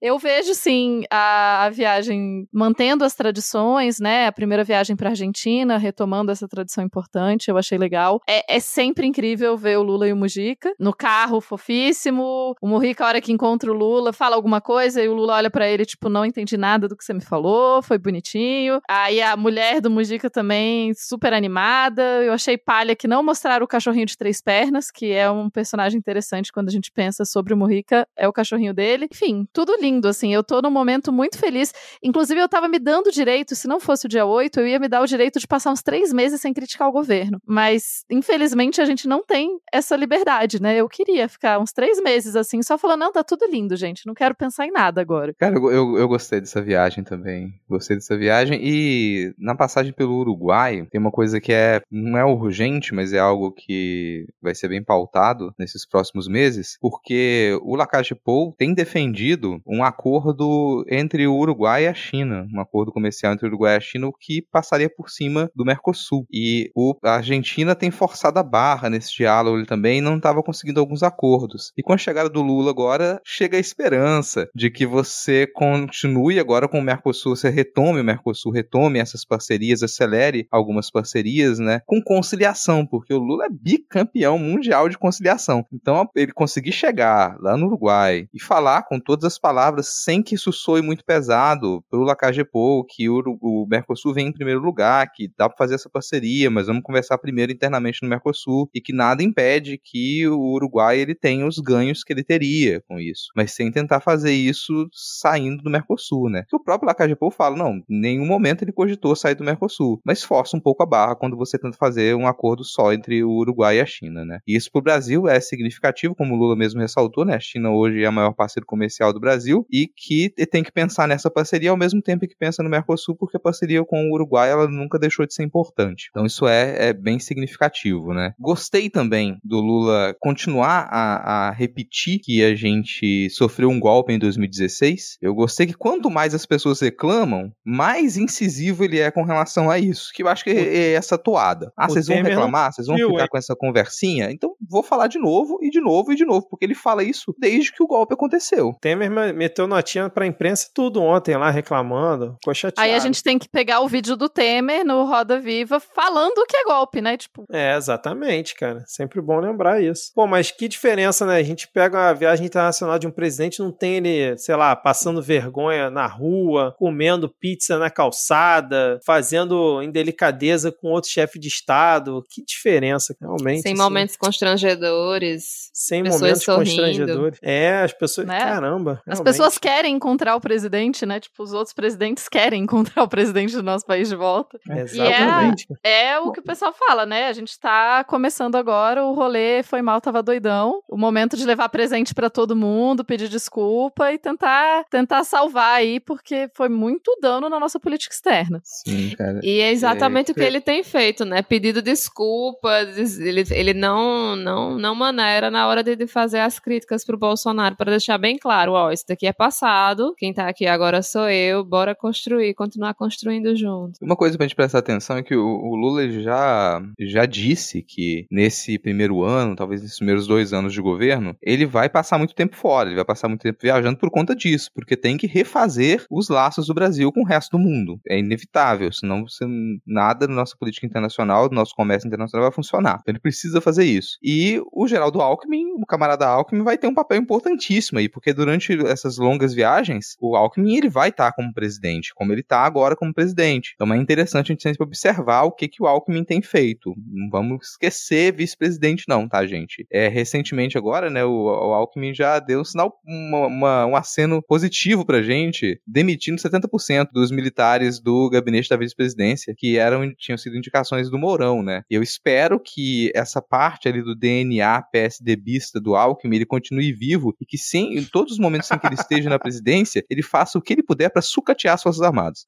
Eu vejo, sim, a, a viagem mantendo as tradições, né? A primeira viagem para Argentina, retomando essa tradição importante, eu achei legal. É, é sempre incrível ver o Lula e o Mujica no carro, fofíssimo. O Mujica, a hora que encontra o Lula, fala alguma coisa e o Lula olha para ele, tipo, não entendi nada do que você me falou, foi bonitinho. Aí a mulher do Mujica também, super animada. Eu achei palha que não mostraram o cachorrinho de três pernas, que é um personagem interessante quando a gente pensa sobre o Mujica, é o cachorrinho dele. Enfim, tudo lindo, assim. Eu tô num momento muito feliz. Inclusive, eu tava me dando o direito, se não fosse o dia 8, eu ia me dar o direito de passar uns três meses sem criticar o governo. Mas, infelizmente, a gente não tem essa liberdade, né? Eu queria ficar uns três meses assim, só falando, não, tá tudo lindo, gente. Não quero pensar em nada agora. Cara, eu, eu, eu gostei dessa viagem também. Gostei dessa viagem. E na passagem pelo Uruguai, tem uma coisa que é não é urgente, mas é algo que vai ser bem pautado nesses próximos meses, porque o Lacache tem defendido um acordo entre o Uruguai e a China, um acordo comercial entre o Uruguai e a China, o que passaria por cima do Mercosul. E o, a Argentina tem forçado a barra nesse diálogo ele também não estava conseguindo alguns acordos. E com a chegada do Lula agora, chega a esperança de que você continue agora com o Mercosul, você retome o Mercosul, retome essas parcerias, acelere algumas parcerias, né, com conciliação, porque o Lula é bicampeão mundial de conciliação. Então, ele conseguir chegar lá no Uruguai e falar com todas as palavras palavras sem que isso soe muito pesado pro Lacagepou, que o, o Mercosul vem em primeiro lugar, que dá para fazer essa parceria, mas vamos conversar primeiro internamente no Mercosul e que nada impede que o Uruguai ele tenha os ganhos que ele teria com isso, mas sem tentar fazer isso saindo do Mercosul, né? Que o próprio Lacagepou fala, não, em nenhum momento ele cogitou sair do Mercosul, mas força um pouco a barra quando você tenta fazer um acordo só entre o Uruguai e a China, né? E isso pro Brasil é significativo, como o Lula mesmo ressaltou, né? A China hoje é a maior parceiro comercial do Brasil e que tem que pensar nessa parceria ao mesmo tempo que pensa no Mercosul, porque a parceria com o Uruguai ela nunca deixou de ser importante. Então isso é, é bem significativo, né? Gostei também do Lula continuar a, a repetir que a gente sofreu um golpe em 2016. Eu gostei que quanto mais as pessoas reclamam, mais incisivo ele é com relação a isso. Que eu acho que é essa toada. Ah, vocês vão reclamar? Vocês vão ficar com essa conversinha? Então vou falar de novo e de novo e de novo, porque ele fala isso desde que o golpe aconteceu. Temer meteu notinha pra imprensa tudo ontem lá, reclamando, ficou chateado. Aí a gente tem que pegar o vídeo do Temer no Roda Viva falando que é golpe, né? Tipo. É, exatamente, cara. Sempre bom lembrar isso. Pô, mas que diferença, né? A gente pega a viagem internacional de um presidente, não tem ele, sei lá, passando vergonha na rua, comendo pizza na calçada, fazendo indelicadeza com outro chefe de Estado. Que diferença, realmente. Sem assim. momentos constrangedores. Sem pessoas momentos sorrindo. constrangedores. É, as pessoas. Né? Caramba. As realmente. Pessoas querem encontrar o presidente, né? Tipo, os outros presidentes querem encontrar o presidente do nosso país de volta. Exatamente. É o que o pessoal fala, né? A gente tá começando agora, o rolê foi mal, tava doidão. O momento de levar presente pra todo mundo, pedir desculpa e tentar, tentar salvar aí, porque foi muito dano na nossa política externa. Sim, cara. E é exatamente É, o que ele tem feito, né? Pedido desculpas, ele, ele não, não, não maneira na hora de, de fazer as críticas pro Bolsonaro, para deixar bem claro, ó, isso daqui é passado, quem tá aqui agora sou eu, bora construir, continuar construindo junto. Uma coisa pra gente prestar atenção é que o, o Lula já, já disse que nesse primeiro ano, talvez nesses primeiros dois anos de governo, ele vai passar muito tempo fora, ele vai passar muito tempo viajando por conta disso, porque tem que refazer os laços do Brasil com o resto do mundo. É inevitável, senão você, nada na nossa política internacional, do nosso comércio internacional vai funcionar. Então ele precisa fazer isso. E o Geraldo Alckmin, o camarada Alckmin, vai ter um papel importantíssimo aí, porque durante essas longas viagens, o Alckmin ele vai estar como presidente, como ele está agora como presidente. Então é interessante a gente sempre observar o que, que o Alckmin tem feito. Não vamos esquecer vice-presidente não, tá, gente? É, recentemente agora, né, o, o Alckmin já deu um sinal, uma- uma- um aceno positivo pra gente, demitindo 70% dos militares do gabinete da vice-presidência, que eram, tinham sido indicações do Mourão, né? Eu espero que essa parte ali do DNA PSDBista do Alckmin, ele continue vivo e que sim, em todos os momentos em que ele esteja na presidência, ele faça o que ele puder pra sucatear as Forças Armadas.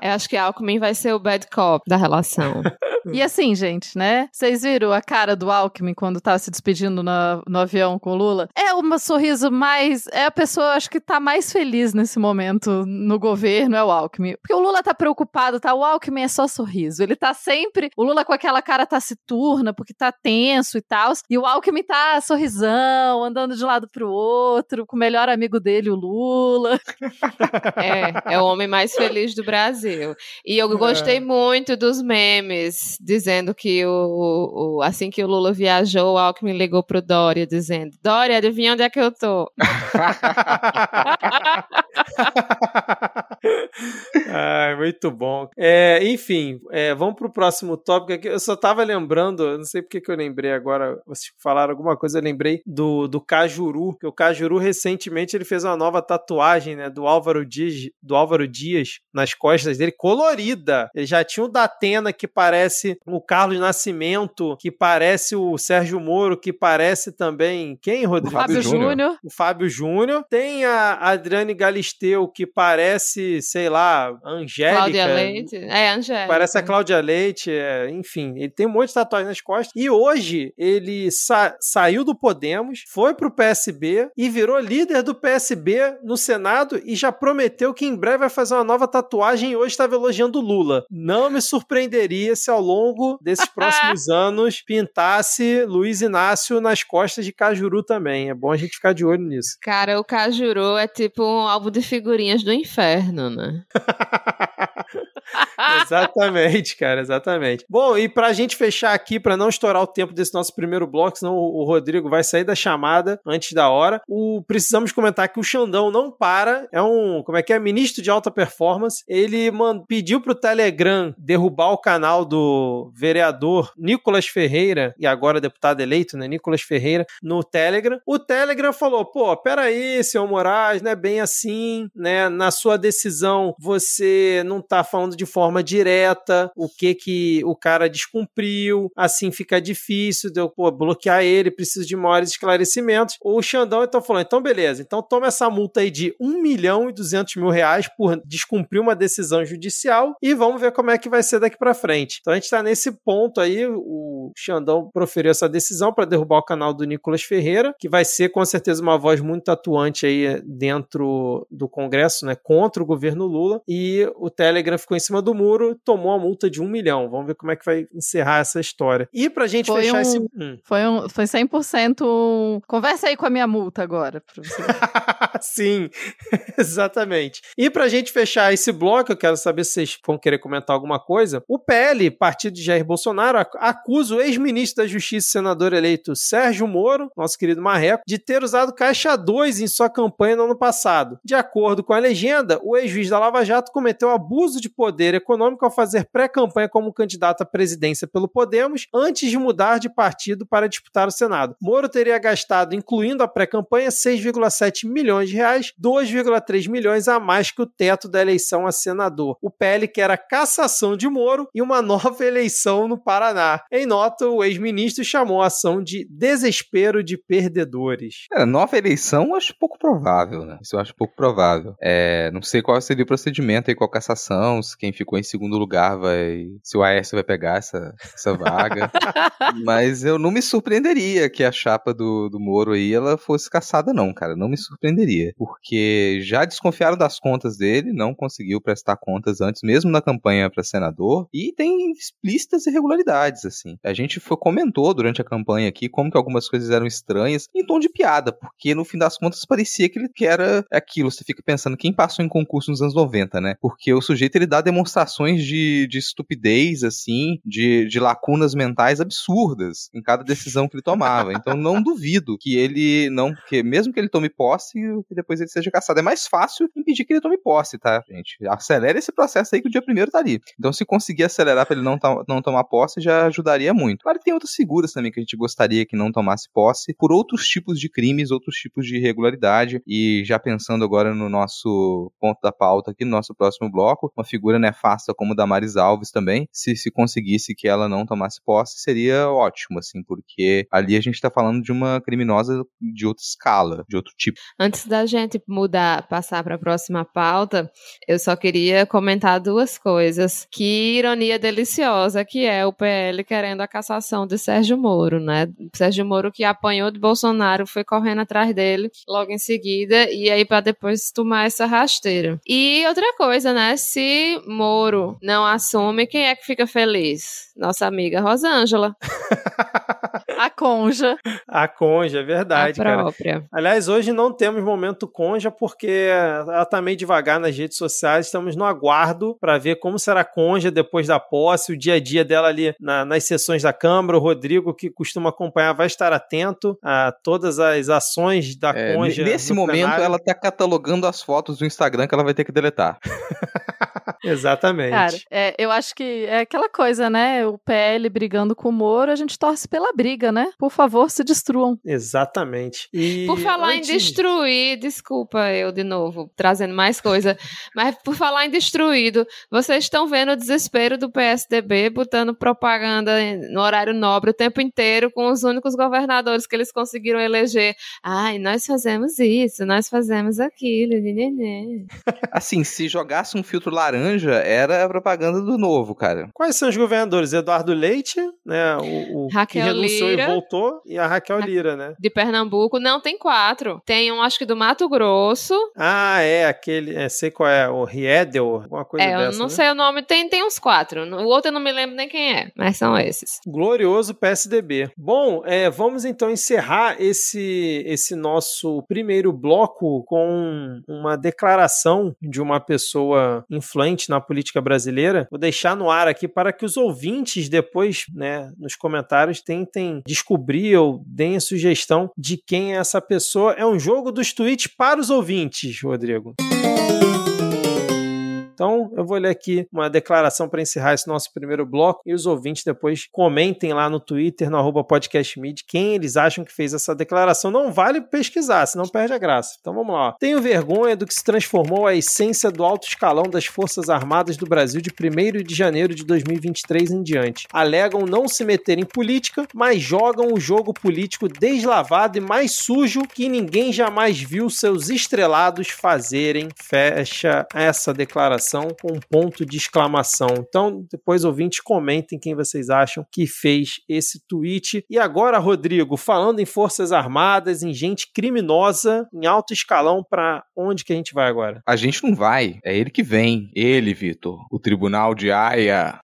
Eu acho que Alckmin vai ser o bad cop da relação. E assim, gente, né? Vocês viram a cara do Alckmin quando tava se despedindo na- no avião com o Lula? É um sorriso mais. É a pessoa, acho que tá mais feliz nesse momento no governo, é o Alckmin. Porque o Lula tá preocupado, tá? O Alckmin é só sorriso. Ele tá sempre. O Lula com aquela cara taciturna, porque tá tenso e tal. E o Alckmin tá sorrisão, andando de um lado pro outro, com o melhor amigo dele, o Lula. É, é o homem mais feliz do Brasil. E eu gostei muito dos memes dizendo que o, o- assim que o Lula viajou, o Alckmin ligou pro Dória dizendo: Dória, adivinha onde é que eu tô? Ai, muito bom. É, enfim, é, vamos pro próximo tópico aqui. Eu só tava lembrando, não sei porque que eu lembrei agora, vocês falaram alguma coisa, eu lembrei do, do Cajuru, que o Cajuru recentemente ele fez uma nova tatuagem, né, do Álvaro Dias, do Álvaro Dias nas costas dele, colorida. Ele já tinha o da Atena que parece o Carlos Nascimento, que parece o Sérgio Moro, que parece também quem, Rodrigo? Fábio Fábio Júnior. Júnior. o Fábio Júnior. Tem a Adriane Galisteu, que parece, sei lá, Angélica. Cláudia Leite. É, Angélica. Parece a Cláudia Leite, é, enfim, ele tem um monte de tatuagem nas costas. E hoje ele sa- saiu do Podemos, foi pro PSB e virou líder do PSB no Senado e já prometeu que em breve vai fazer uma nova tatuagem e hoje estava elogiando o Lula. Não me surpreenderia se ao longo desses próximos anos pintasse Luiz Inácio nas costas de Cajuru também. É bom a gente ficar de olho nisso. Cara, o Cajuru é tipo um álbum de figurinhas do inferno, né? exatamente, cara, exatamente. Bom, e pra gente fechar aqui, pra não estourar o tempo desse nosso primeiro bloco, senão o Rodrigo vai sair da chamada antes da hora, o, precisamos comentar que o Xandão não para, é um, como é que é, ministro de alta performance, ele man, pediu pro Telegram derrubar o canal do vereador Nicolas Ferreira, e agora deputado eleito, né, Nicolas Ferreira, no Telegram. O Telegram falou, pô, peraí, seu Moraes, não é bem assim, né, na sua decisão você não tá falando de forma direta o que que o cara descumpriu, assim fica difícil de eu pô, bloquear ele, preciso de maiores esclarecimentos. O Xandão então falou, então beleza, então toma essa multa aí de 1 milhão e 200 mil reais por descumprir uma decisão judicial e vamos ver como é que vai ser daqui para frente. Então a gente tá nesse ponto aí, o Xandão proferiu essa decisão para derrubar o canal do Nicolas Ferreira, que vai ser com certeza uma voz muito atuante aí dentro do Congresso, né, contra o governo Lula, e o Telegram ficou em cima do muro, tomou a multa de um milhão. Vamos ver como é que vai encerrar essa história. E pra gente Foi fechar um- esse... Hum. Foi, um, foi 100% um... Conversa aí com a minha multa agora. Pra você. Sim, exatamente. E pra gente fechar esse bloco, eu quero saber se vocês vão querer comentar alguma coisa. O PL, partido de Jair Bolsonaro, ac- acusa o ex-ministro da Justiça e senador eleito Sérgio Moro, nosso querido Marreco, de ter usado caixa 2 em sua campanha no ano passado. De acordo com a legenda, o ex-juiz da Lava Jato cometeu abuso de poder econômico ao fazer pré-campanha como candidato à presidência pelo Podemos, antes de mudar de partido para disputar o Senado. Moro teria gastado, incluindo a pré-campanha, 6,7 milhões de reais, 2,3 milhões a mais que o teto da eleição a senador. O PL quer a cassação de Moro e uma nova eleição no Paraná. Em nota, o ex-ministro chamou a ação de desespero de perdedores. Cara, nova eleição eu acho pouco provável, né? Isso eu acho pouco provável. É, não sei qual seria o procedimento aí a cassação, quem ficou em segundo lugar vai. Se o Aécio vai pegar essa, essa vaga. Mas eu não me surpreenderia que a chapa do, do Moro aí ela fosse caçada, não, cara. Não me surpreenderia. Porque já desconfiaram das contas dele, não conseguiu prestar contas antes, mesmo na campanha para senador. E tem explícitas irregularidades, assim. A gente foi, comentou durante a campanha aqui como que algumas coisas eram estranhas, em tom de piada, porque no fim das contas parecia que ele que era aquilo. Você fica pensando, quem passou em concurso nos anos 90, né? Porque o sujeito ele dá demonstrações de, de estupidez, assim, de, de lacunas mentais absurdas em cada decisão que ele tomava. Então não duvido que ele não, que mesmo que ele tome posse, que depois ele seja caçado. É mais fácil impedir que ele tome posse, tá, gente? Acelera esse processo aí que o dia primeiro tá ali. Então se conseguir acelerar pra ele não, não tomar posse, já ajudaria muito. Claro que tem outras figuras também que a gente gostaria que não tomasse posse por outros tipos de crimes, outros tipos de irregularidade. E já pensando agora no nosso ponto da pauta aqui, no nosso próximo bloco, uma figura nefasta como Damares Alves também, se se conseguisse que ela não tomasse posse, seria ótimo, assim, porque ali a gente tá falando de uma criminosa de outra escala, de outro tipo. Antes da gente mudar, passar para a próxima pauta, eu só queria comentar duas coisas. Que ironia deliciosa que é o PL querendo a cassação de Sérgio Moro, né? Sérgio Moro que apanhou de Bolsonaro, foi correndo atrás dele logo em seguida, e aí para depois tomar essa rasteira. E outra coisa, né? Se Moro não assume, quem é que fica feliz? Nossa amiga Rosângela, A conja. A conja, é verdade, a cara. própria. Aliás, hoje não temos momento conja porque ela tá meio devagar nas redes sociais. Estamos no aguardo para ver como será a conja depois da posse, o dia a dia dela ali na- nas sessões da Câmara. O Rodrigo, que costuma acompanhar, vai estar atento a todas as ações da É, conja. nesse momento, plenário. ela tá catalogando as fotos do Instagram que ela vai ter que deletar. Exatamente. Cara, é, eu acho que é aquela coisa, né? O PL brigando com o Moro, a gente torce pela briga, né? Por favor, se destruam. Exatamente. E Por falar antes- em destruir, desculpa eu de novo trazendo mais coisa, mas por falar em destruído, vocês estão vendo o desespero do PSDB botando propaganda no horário nobre o tempo inteiro com os únicos governadores que eles conseguiram eleger. Ai, nós fazemos isso, nós fazemos aquilo. nenenê. Assim, se jogasse um filtro laranja, era a propaganda do novo, cara. Quais são os governadores? Eduardo Leite, né? O, o que Raquel renunciou Lira. e voltou, e a Raquel Lira, né? De Pernambuco, não, tem quatro. Tem um, acho que do Mato Grosso. Ah, é, aquele. É, sei qual é, o Riedel, alguma coisa é, eu dessa. não né? sei o nome, tem, tem uns quatro. O outro eu não me lembro nem quem é, mas são esses. Glorioso PSDB. Bom, é, vamos então encerrar esse, esse nosso primeiro bloco com uma declaração de uma pessoa influente na política brasileira. Vou deixar no ar aqui para que os ouvintes depois, né, nos comentários tentem descobrir ou deem a sugestão de quem é essa pessoa. É um jogo dos tweets para os ouvintes, Rodrigo. Então, eu vou ler aqui uma declaração para encerrar esse nosso primeiro bloco e os ouvintes depois comentem lá no Twitter, no arroba podcastmid, quem eles acham que fez essa declaração. Não vale pesquisar, senão perde a graça. Então vamos lá. Tenho vergonha do que se transformou a essência do alto escalão das Forças Armadas do Brasil de 1 de janeiro de 2023 em diante. Alegam não se meter em política, mas jogam o jogo político deslavado e mais sujo que ninguém jamais viu seus estrelados fazerem. Fecha essa declaração com um ponto de exclamação. Então, depois ouvintes comentem quem vocês acham que fez esse tweet. E agora, Rodrigo, falando em Forças Armadas, em gente criminosa, em alto escalão, para onde que a gente vai agora? A gente não vai, é ele que vem. Ele, Vitor. O Tribunal de Haia.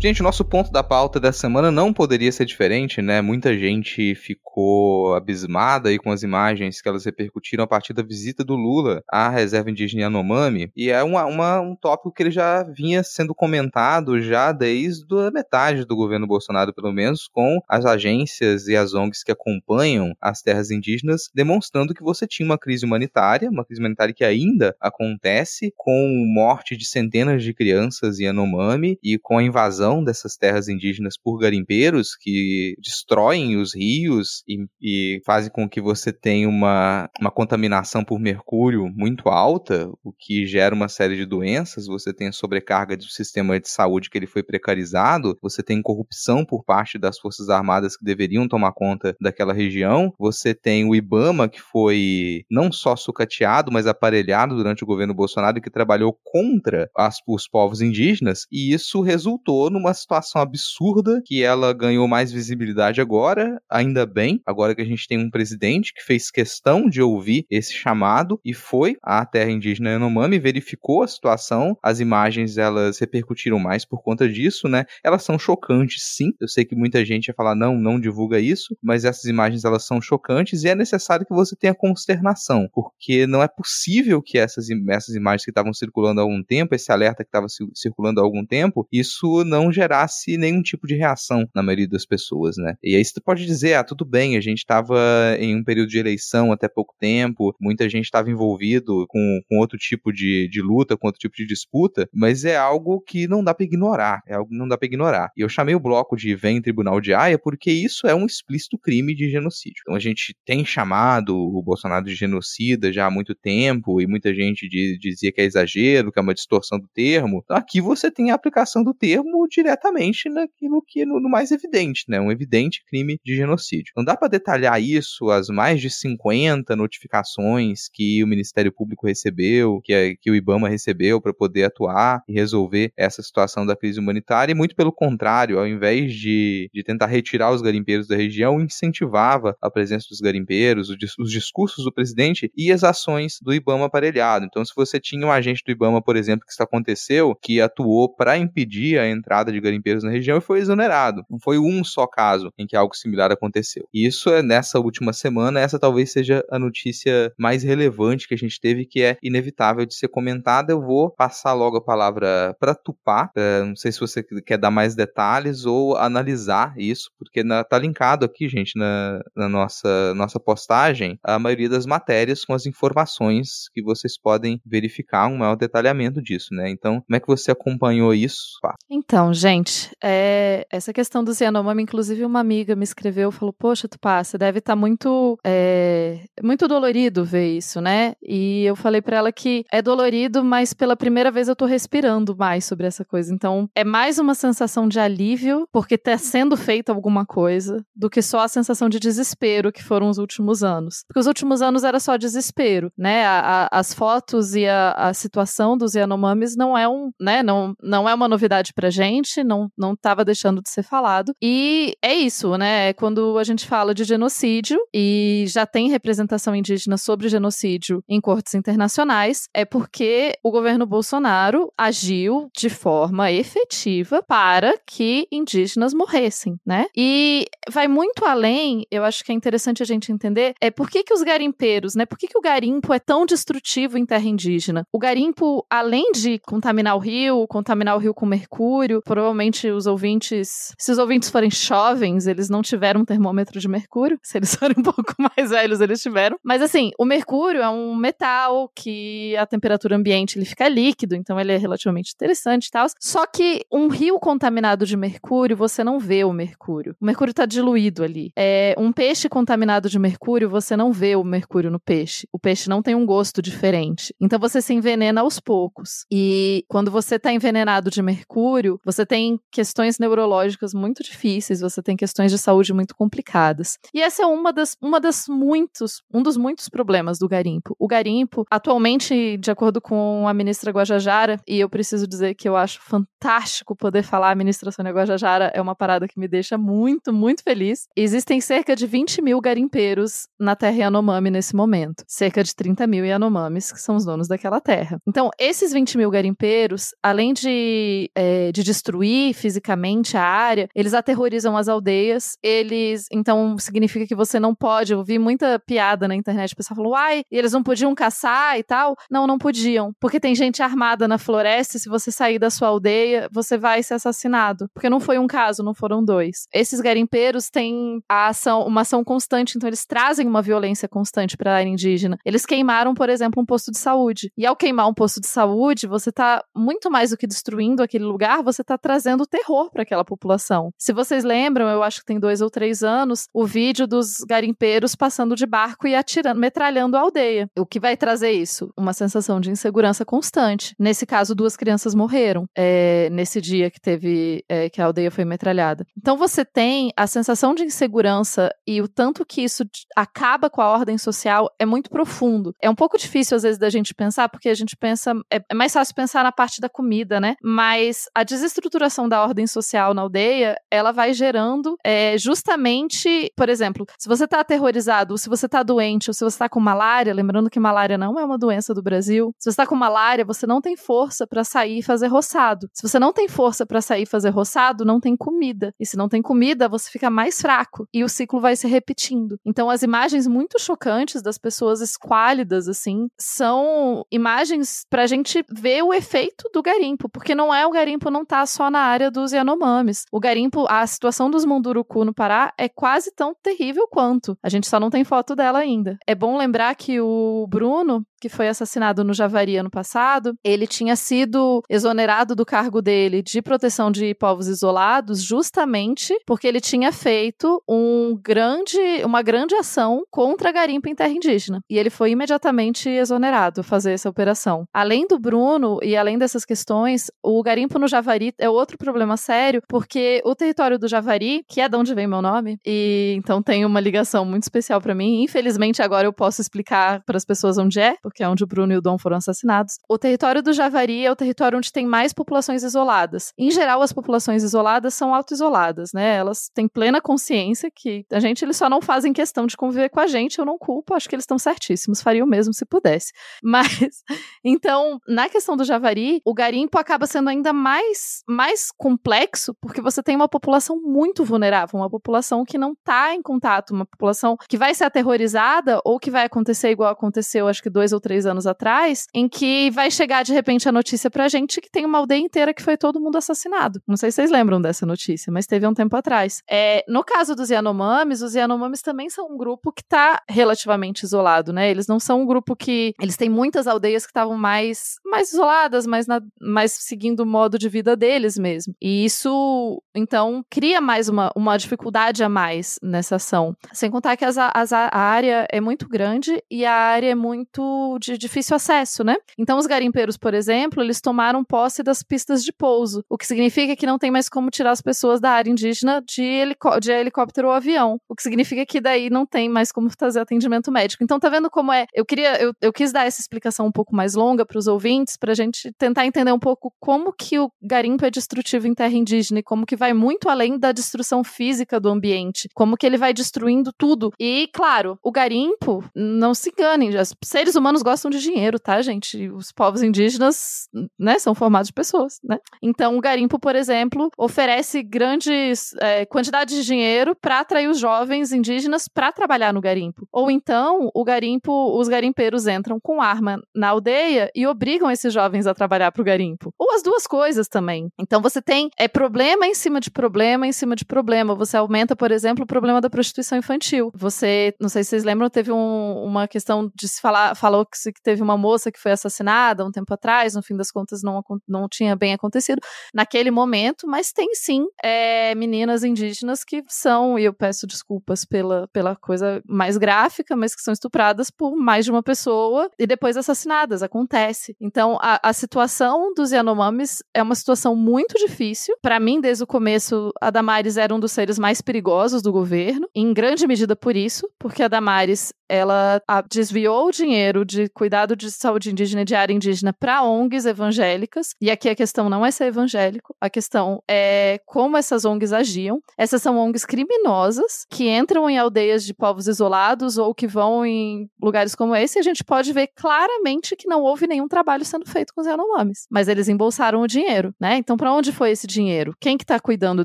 Gente, nosso ponto da pauta dessa semana não poderia ser diferente, né? Muita gente ficou abismada aí com as imagens que elas repercutiram a partir da visita do Lula à reserva indígena Yanomami. E é uma, uma, um tópico que ele já vinha sendo comentado já desde a metade do governo Bolsonaro, pelo menos, com as agências e as ONGs que acompanham as terras indígenas, demonstrando que você tinha uma crise humanitária, uma crise humanitária que ainda acontece, com morte de centenas de crianças Yanomami e com a invasão invasão dessas terras indígenas por garimpeiros que destroem os rios e, e fazem com que você tenha uma, uma contaminação por mercúrio muito alta, o que gera uma série de doenças. Você tem a sobrecarga do sistema de saúde que ele foi precarizado, você tem corrupção por parte das Forças Armadas que deveriam tomar conta daquela região, você tem o IBAMA que foi não só sucateado, mas aparelhado durante o governo Bolsonaro que trabalhou contra as, os povos indígenas, e isso resultou numa situação absurda que ela ganhou mais visibilidade agora, ainda bem, agora que a gente tem um presidente que fez questão de ouvir esse chamado e foi à terra indígena Yanomami, verificou a situação, as imagens elas repercutiram mais por conta disso, né? Elas são chocantes, sim. Eu sei que muita gente ia falar não, não divulga isso, mas essas imagens elas são chocantes e é necessário que você tenha consternação, porque não é possível que essas, essas imagens que estavam circulando há algum tempo, esse alerta que estava circulando há algum tempo, isso não não gerasse nenhum tipo de reação na maioria das pessoas, né? E aí você pode dizer, ah, tudo bem, a gente estava em um período de eleição até pouco tempo, muita gente estava envolvido com, com outro tipo de, de luta, com outro tipo de disputa, mas é algo que não dá para ignorar, é algo que não dá para ignorar. E eu chamei o bloco de Vem Tribunal de Haia porque isso é um explícito crime de genocídio. Então a gente tem chamado o Bolsonaro de genocida já há muito tempo e muita gente diz, dizia que é exagero, que é uma distorção do termo. Então aqui você tem a aplicação do termo diretamente naquilo que no, no mais evidente, né? Um evidente crime de genocídio. Não dá para detalhar isso, as mais de 50 notificações que o Ministério Público recebeu, que, que o IBAMA recebeu para poder atuar e resolver essa situação da crise humanitária, e muito pelo contrário, ao invés de, de tentar retirar os garimpeiros da região, incentivava a presença dos garimpeiros, os, os discursos do presidente e as ações do IBAMA aparelhado. Então, se você tinha um agente do IBAMA, por exemplo, que isso aconteceu, que atuou para impedir a entrada de garimpeiros na região e foi exonerado. Não foi um só caso em que algo similar aconteceu. E isso é nessa última semana, essa talvez seja a notícia mais relevante que a gente teve, que é inevitável de ser comentada. Eu vou passar logo a palavra para Tupá. Uh, não sei se você quer dar mais detalhes ou analisar isso, porque na, tá linkado aqui, gente, na, na nossa, nossa postagem, a maioria das matérias com as informações que vocês podem verificar um maior detalhamento disso, né? Então, como é que você acompanhou isso? Então, gente, é, essa questão do Yanomami, inclusive uma amiga me escreveu, falou, poxa, Tupá, você deve estar tá muito, é, muito dolorido ver isso, né? E eu falei para ela que é dolorido, mas pela primeira vez eu tô respirando mais sobre essa coisa. Então, é mais uma sensação de alívio, porque tá sendo feita alguma coisa, do que só a sensação de desespero que foram os últimos anos. Porque os últimos anos era só desespero, né? A, a, as fotos e a, a situação dos Yanomamis não é um, né? Não, não é uma novidade pra gente, não não estava deixando de ser falado. E é isso, né? É quando a gente fala de genocídio e já tem representação indígena sobre genocídio em cortes internacionais, é porque o governo Bolsonaro agiu de forma efetiva para que indígenas morressem, né? E vai muito além, eu acho que é interessante a gente entender, é por que, que os garimpeiros, né? Por que, que o garimpo é tão destrutivo em terra indígena? O garimpo, além de contaminar o rio, contaminar o rio com mercúrio, provavelmente os ouvintes, se os ouvintes forem jovens, eles não tiveram um termômetro de mercúrio, se eles forem um pouco mais velhos, eles tiveram. Mas assim, o mercúrio é um metal que a temperatura ambiente ele fica líquido, então ele é relativamente interessante e tal. Só que um rio contaminado de mercúrio, você não vê o mercúrio. O mercúrio está diluído ali. É, um peixe contaminado de mercúrio, você não vê o mercúrio no peixe. O peixe não tem um gosto diferente. Então você se envenena aos poucos. E quando você está envenenado de mercúrio, você tem questões neurológicas muito difíceis, você tem questões de saúde muito complicadas. E essa é uma das, uma das muitos, um dos muitos problemas do garimpo. O garimpo, atualmente, de acordo com a ministra Guajajara, e eu preciso dizer que eu acho fantástico poder falar a ministra Sônia Guajajara, é uma parada que me deixa muito, muito feliz. Existem cerca de 20 mil garimpeiros na terra Yanomami nesse momento. Cerca de 30 mil Yanomamis, que são os donos daquela terra. Então, esses 20 mil garimpeiros, além de, é, de destruir fisicamente a área, eles aterrorizam as aldeias, eles. Então, significa que você não pode. Eu vi muita piada na internet, o pessoal falou, uai, e eles não podiam caçar e tal. Não, não podiam. Porque tem gente armada na floresta, se você sair da sua aldeia, você vai ser assassinado. Porque não foi um caso, não foram dois. Esses garimpeiros têm a ação, uma ação constante, então eles trazem uma violência constante para a área indígena. Eles queimaram, por exemplo, um posto de saúde. E ao queimar um posto de saúde, você tá muito mais do que destruindo aquele lugar, você trazendo terror para aquela população. Se vocês lembram, eu acho que tem dois ou três anos, o vídeo dos garimpeiros passando de barco e atirando, metralhando a aldeia. O que vai trazer isso? Uma sensação de insegurança constante. Nesse caso, duas crianças morreram é, nesse dia que teve é, que a aldeia foi metralhada. Então você tem a sensação de insegurança e o tanto que isso acaba com a ordem social é muito profundo. É um pouco difícil às vezes da gente pensar, porque a gente pensa é, é mais fácil pensar na parte da comida, né? Mas a desestruturação da ordem social na aldeia, ela vai gerando é, justamente, por exemplo, se você está aterrorizado, ou se você está doente, ou se você está com malária, lembrando que malária não é uma doença do Brasil. Se você está com malária, você não tem força para sair e fazer roçado. Se você não tem força para sair e fazer roçado, não tem comida. E se não tem comida, você fica mais fraco e o ciclo vai se repetindo. Então as imagens muito chocantes das pessoas esquálidas assim, são imagens pra gente ver o efeito do garimpo, porque não é o garimpo não tá só na área dos Yanomamis. O garimpo, a situação dos Munduruku no Pará é quase tão terrível quanto. A gente só não tem foto dela ainda. É bom lembrar que o Bruno, que foi assassinado no Javari ano passado, ele tinha sido exonerado do cargo dele de proteção de povos isolados justamente porque ele tinha feito um grande, uma grande ação contra a garimpa em terra indígena. E ele foi imediatamente exonerado fazer essa operação. Além do Bruno e além dessas questões, o garimpo no Javari é outro problema sério, porque o território do Javari, que é de onde vem meu nome, e então tem uma ligação muito especial para mim. Infelizmente agora eu posso explicar para as pessoas onde é, porque é onde o Bruno e o Dom foram assassinados. O território do Javari é o território onde tem mais populações isoladas. Em geral, as populações isoladas são auto-isoladas, né? Elas têm plena consciência que a gente, eles só não fazem questão de conviver com a gente, eu não culpo, acho que eles estão certíssimos, fariam mesmo se pudesse. Mas, então, na questão do Javari, o garimpo acaba sendo ainda mais, mais complexo, porque você tem uma população muito vulnerável, uma população que não está em contato, uma população que vai ser aterrorizada ou que vai acontecer igual aconteceu, acho que dois ou três anos atrás, em que vai chegar de repente a notícia pra gente que tem uma aldeia inteira que foi todo mundo assassinado. Não sei se vocês lembram dessa notícia, mas teve um tempo atrás. É, no caso dos Yanomamis, os Yanomamis também são um grupo que tá relativamente isolado, né? Eles não são um grupo que. Eles têm muitas aldeias que estavam mais, mais isoladas, mais, na, mais seguindo o modo de vida deles mesmo. E isso, então, cria mais uma, uma dificuldade a mais nessa ação. Sem contar que as, as, a área é muito grande e a área é muito de difícil acesso, né? Então, os garimpeiros, por exemplo, eles tomaram posse das pistas de pouso, o que significa que não tem mais como tirar as pessoas da área indígena de, helicó de helicóptero ou avião, o que significa que daí não tem mais como fazer atendimento médico. Então, tá vendo como é? Eu queria, eu, eu quis dar essa explicação um pouco mais longa para os ouvintes, para a gente tentar entender um pouco como que o garimpo é destrutivo em terra indígena e como que vai muito além da destruição física do ambiente, como que ele vai destruindo tudo. E, claro, o garimpo, não se enganem, os seres humanos gostam de dinheiro, tá, gente? Os povos indígenas, né, são formados de pessoas, né? Então, o garimpo, por exemplo, oferece grandes é, quantidades de dinheiro para atrair os jovens indígenas para trabalhar no garimpo. Ou então, o garimpo, os garimpeiros entram com arma na aldeia e obrigam esses jovens a trabalhar para o garimpo. Ou as duas coisas também. Então, você tem é problema em cima de problema em cima de problema. Você aumenta, por exemplo, o problema da prostituição infantil. Você, não sei se vocês lembram, teve um, uma questão de se falar, falou que, que teve uma moça que foi assassinada um tempo atrás, no fim das contas não, não tinha bem acontecido naquele momento, mas tem sim é, meninas indígenas que são, e eu peço desculpas pela, pela coisa mais gráfica, mas que são estupradas por mais de uma pessoa e depois assassinadas. Acontece. Então, a, a situação dos Yanomamis é uma situação muito difícil. Para mim, desde o começo, a Damares era um dos seres mais perigosos do governo, em grande medida por isso, porque a Damares ela desviou o dinheiro de cuidado de saúde indígena e de área indígena para ONGs evangélicas. E aqui a questão não é ser evangélico, a questão é como essas ONGs agiam. Essas são ONGs criminosas que entram em aldeias de povos isolados ou que vão em lugares como esse. E a gente pode ver claramente que não houve nenhum trabalho sendo feito com os Yanomamis. Mas eles embolsaram o dinheiro, né? Então, para onde foi esse dinheiro? Quem que está cuidando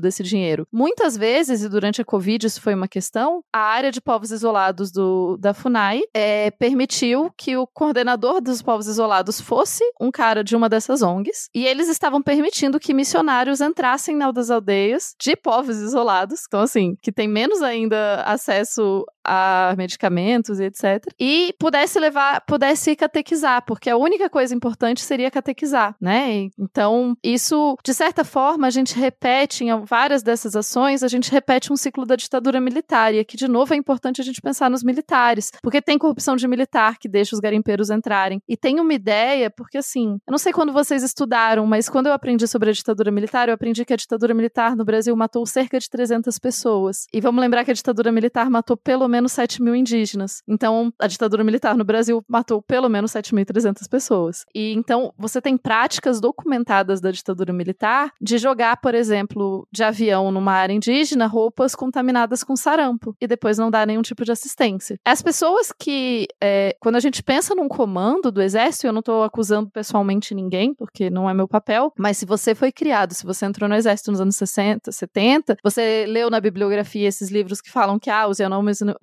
desse dinheiro? Muitas vezes, e durante a Covid isso foi uma questão, a área de povos isolados do, da FUNAI é, permitiu que o coordenador dos povos isolados fosse um cara de uma dessas ONGs, e eles estavam permitindo que missionários entrassem nas aldeias de povos isolados, então assim, que tem menos ainda acesso a medicamentos e etc. E pudesse levar, pudesse catequizar, porque a única coisa importante seria catequizar, né? Então, isso, de certa forma, a gente repete em várias dessas ações, a gente repete um ciclo da ditadura militar. E aqui, de novo, é importante a gente pensar nos militares, porque tem corrupção de militar que deixa os garimpeiros entrarem. E tem uma ideia, porque assim, eu não sei quando vocês estudaram, mas quando eu aprendi sobre a ditadura militar, eu aprendi que a ditadura militar no Brasil matou cerca de 300 pessoas. E vamos lembrar que a ditadura militar matou pelo menos 7 mil indígenas. Então, a ditadura militar no Brasil matou pelo menos 7.300 pessoas. E então, você tem práticas documentadas da ditadura militar de jogar, por exemplo, de avião numa área indígena roupas contaminadas com sarampo e depois não dar nenhum tipo de assistência. As pessoas que, é, quando a gente pensa num comando do exército, eu não estou acusando pessoalmente ninguém, porque não é meu papel, mas se você foi criado, se você entrou no exército nos anos 60, 70, você leu na bibliografia esses livros que falam que ah, os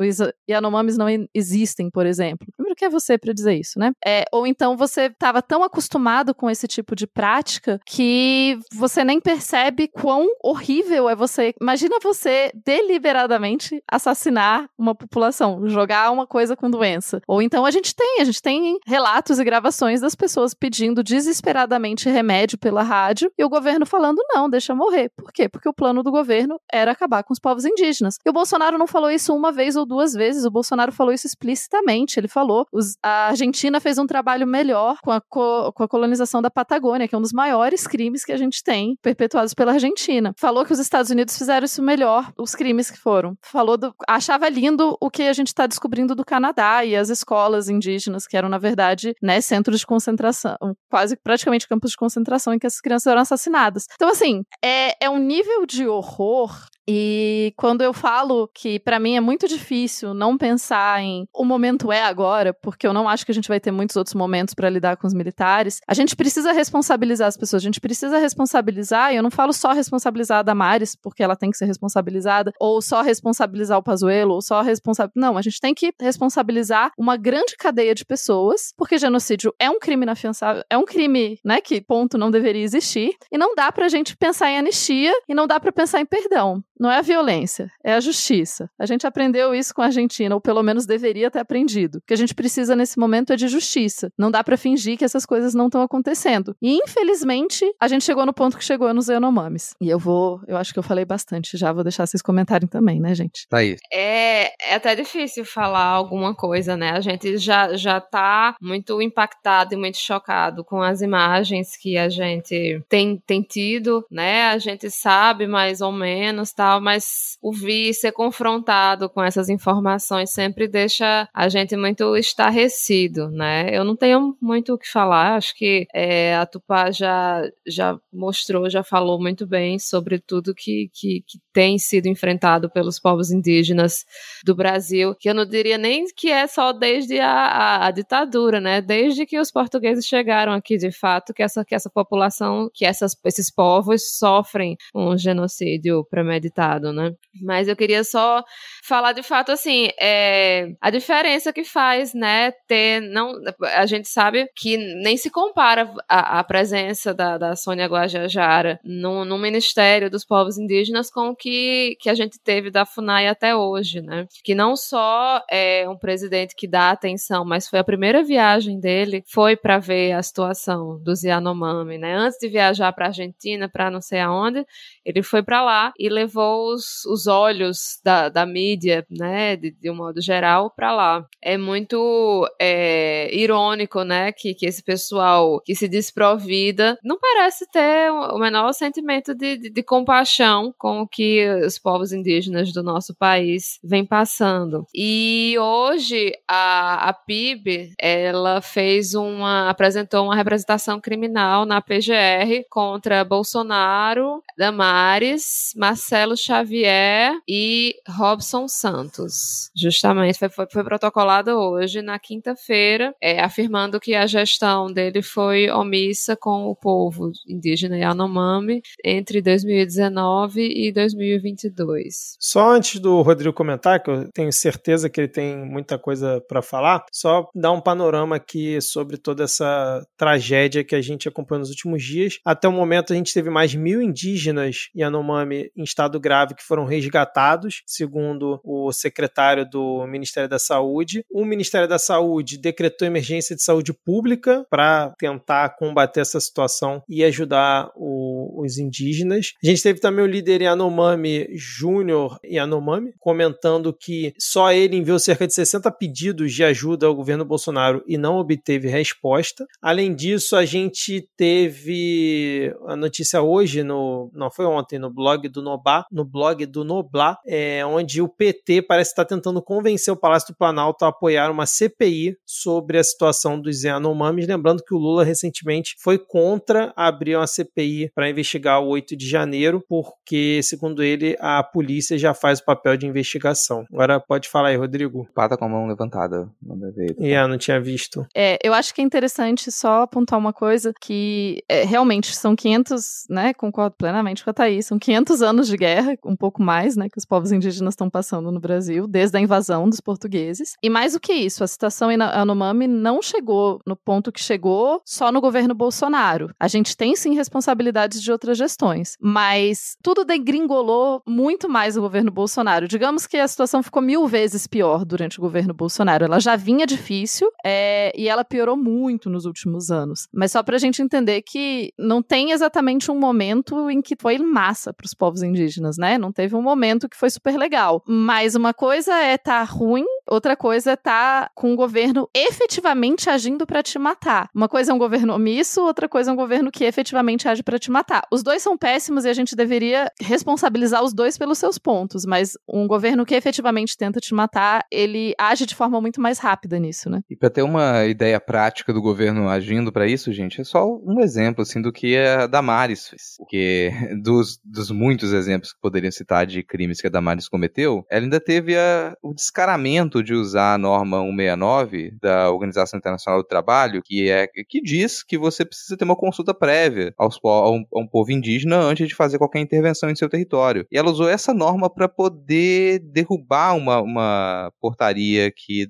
os Yanomamis não existem, por exemplo. Primeiro que é você para dizer isso, né? É, ou então você estava tão acostumado com esse tipo de prática que você nem percebe quão horrível é você. Imagina você deliberadamente assassinar uma população, jogar uma coisa com doença. Ou então a gente tem, a gente tem relatos e gravações das pessoas pedindo desesperadamente remédio pela rádio e o governo falando não, deixa morrer. Por quê? Porque o plano do governo era acabar com os povos indígenas. E o Bolsonaro não falou isso uma vez ou duas vezes, o Bolsonaro falou isso explicitamente. Ele falou: os, a Argentina fez um trabalho melhor com a, co, com a colonização da Patagônia, que é um dos maiores crimes que a gente tem perpetuados pela Argentina. Falou que os Estados Unidos fizeram isso melhor, os crimes que foram. Falou do, achava lindo o que a gente está descobrindo do Canadá e as escolas indígenas, que eram, na verdade, né, centros de concentração, quase praticamente campos de concentração em que essas crianças eram assassinadas. Então, assim, é, é um nível de horror e quando eu falo que para mim é muito difícil não pensar em o momento é agora, porque eu não acho que a gente vai ter muitos outros momentos para lidar com os militares, a gente precisa responsabilizar as pessoas, a gente precisa responsabilizar, e eu não falo só responsabilizar a Damares, porque ela tem que ser responsabilizada, ou só responsabilizar o Pazuello, ou só responsabilizar. Não, a gente tem que responsabilizar uma grande cadeia de pessoas, porque genocídio é um crime inafiançável, é um crime, né, que ponto não deveria existir, e não dá pra gente pensar em anistia e não dá para pensar em perdão. Não é a violência, é a justiça. A gente aprendeu isso com a Argentina, ou pelo menos deveria ter aprendido. O que a gente precisa nesse momento é de justiça. Não dá para fingir que essas coisas não estão acontecendo. E infelizmente, a gente chegou no ponto que chegou nos Yanomamis. E eu vou, eu acho que eu falei bastante já, vou deixar vocês comentarem também, né, gente? Tá aí. É, é até difícil falar alguma coisa, né? A gente já, já tá muito impactado e muito chocado com as imagens que a gente tem, tem tido, né? A gente sabe mais ou menos, tá? Tal, mas ouvir, ser confrontado com essas informações sempre deixa a gente muito estarrecido, né? Eu não tenho muito o que falar, acho que é, a Tupá já, já mostrou, já falou muito bem sobre tudo que, que, que tem sido enfrentado pelos povos indígenas do Brasil, que eu não diria nem que é só desde a, a, a ditadura, né? Desde que os portugueses chegaram aqui, de fato, que essa, que essa população, que essas, esses povos sofrem um genocídio premeditado, né? Mas eu queria só falar de fato assim, é, a diferença que faz, né, ter não a gente sabe que nem se compara a, a presença da, da Sônia Guajajara no, no Ministério dos Povos Indígenas com o que, que a gente teve da FUNAI até hoje, né? Que não só é um presidente que dá atenção, mas foi a primeira viagem dele foi para ver a situação dos Yanomami, né? Antes de viajar para Argentina, para não sei aonde, ele foi para lá e levou os, os olhos da, da mídia, né, de, de um modo geral, para lá. É muito é, irônico, né, que, que esse pessoal que se desprovida não parece ter o menor sentimento de, de, de compaixão com o que os povos indígenas do nosso país vêm passando. E hoje a, a PIB ela fez uma apresentou uma representação criminal na PGR contra Bolsonaro, Damares, Marcelo Xavier e Robson Santos. Justamente foi, foi, foi protocolado hoje na quinta-feira, é, afirmando que a gestão dele foi omissa com o povo indígena Yanomami entre 2019 e 2022. Só antes do Rodrigo comentar, que eu tenho certeza que ele tem muita coisa para falar, só dar um panorama aqui sobre toda essa tragédia que a gente acompanhou nos últimos dias. Até o momento a gente teve mais mil indígenas Yanomami em estado grave que foram resgatados, segundo o secretário do Ministério da Saúde. O Ministério da Saúde decretou emergência de saúde pública para tentar combater essa situação e ajudar o, os indígenas. A gente teve também o líder Yanomami Júnior Yanomami comentando que só ele enviou cerca de 60 pedidos de ajuda ao governo Bolsonaro e não obteve resposta. Além disso, a gente teve a notícia hoje no não foi ontem no blog do Nobá, no blog do Noblar, é, onde o PT parece estar tentando convencer o Palácio do Planalto a apoiar uma CPI sobre a situação dos Yanomamis, lembrando que o Lula recentemente foi contra abrir uma CPI para investigar o 8 de janeiro, porque, segundo ele, a polícia já faz o papel de investigação. Agora pode falar aí, Rodrigo. Pata com a mão levantada. Manda ver. É, não tinha visto. É, eu acho que é interessante só apontar uma coisa que é, realmente são 500, né, concordo plenamente com a Thaís, são 500 anos de guerra, um pouco mais, né, que os povos indígenas estão passando no Brasil, desde a invasão dos portugueses. E mais do que isso, a situação Anomami não chegou no ponto que chegou só no governo Bolsonaro. A gente tem sim responsabilidades de outras gestões, mas tudo degringolou muito mais o governo Bolsonaro. Digamos que a situação ficou mil vezes pior durante o governo Bolsonaro. Ela já vinha difícil é, e ela piorou muito nos últimos anos. Mas só pra gente entender que não tem exatamente um momento em que foi massa para os povos indígenas, né? Não teve um momento que foi super legal. Mas uma coisa é tá ruim, outra coisa é tá com o governo efetivamente agindo para te matar. Uma coisa é um governo omisso, outra coisa é um governo que efetivamente age para te matar. Os dois são péssimos e a gente deveria responsabilizar os dois pelos seus pontos, mas um governo que efetivamente tenta te matar, ele age de forma muito mais rápida nisso, né? E para ter uma ideia prática do governo agindo para isso, gente, é só um exemplo assim do que a Damares fez. Porque dos, dos muitos exemplos que poderiam citar de crimes que a Damares cometeu, ela ainda teve a, o descaramento de usar a norma 169 da Organização Internacional do Trabalho, que é que diz que você precisa ter uma consulta prévia aos, a, um, a um povo indígena antes de fazer qualquer intervenção em seu território. E ela usou essa norma para poder derrubar uma, uma portaria que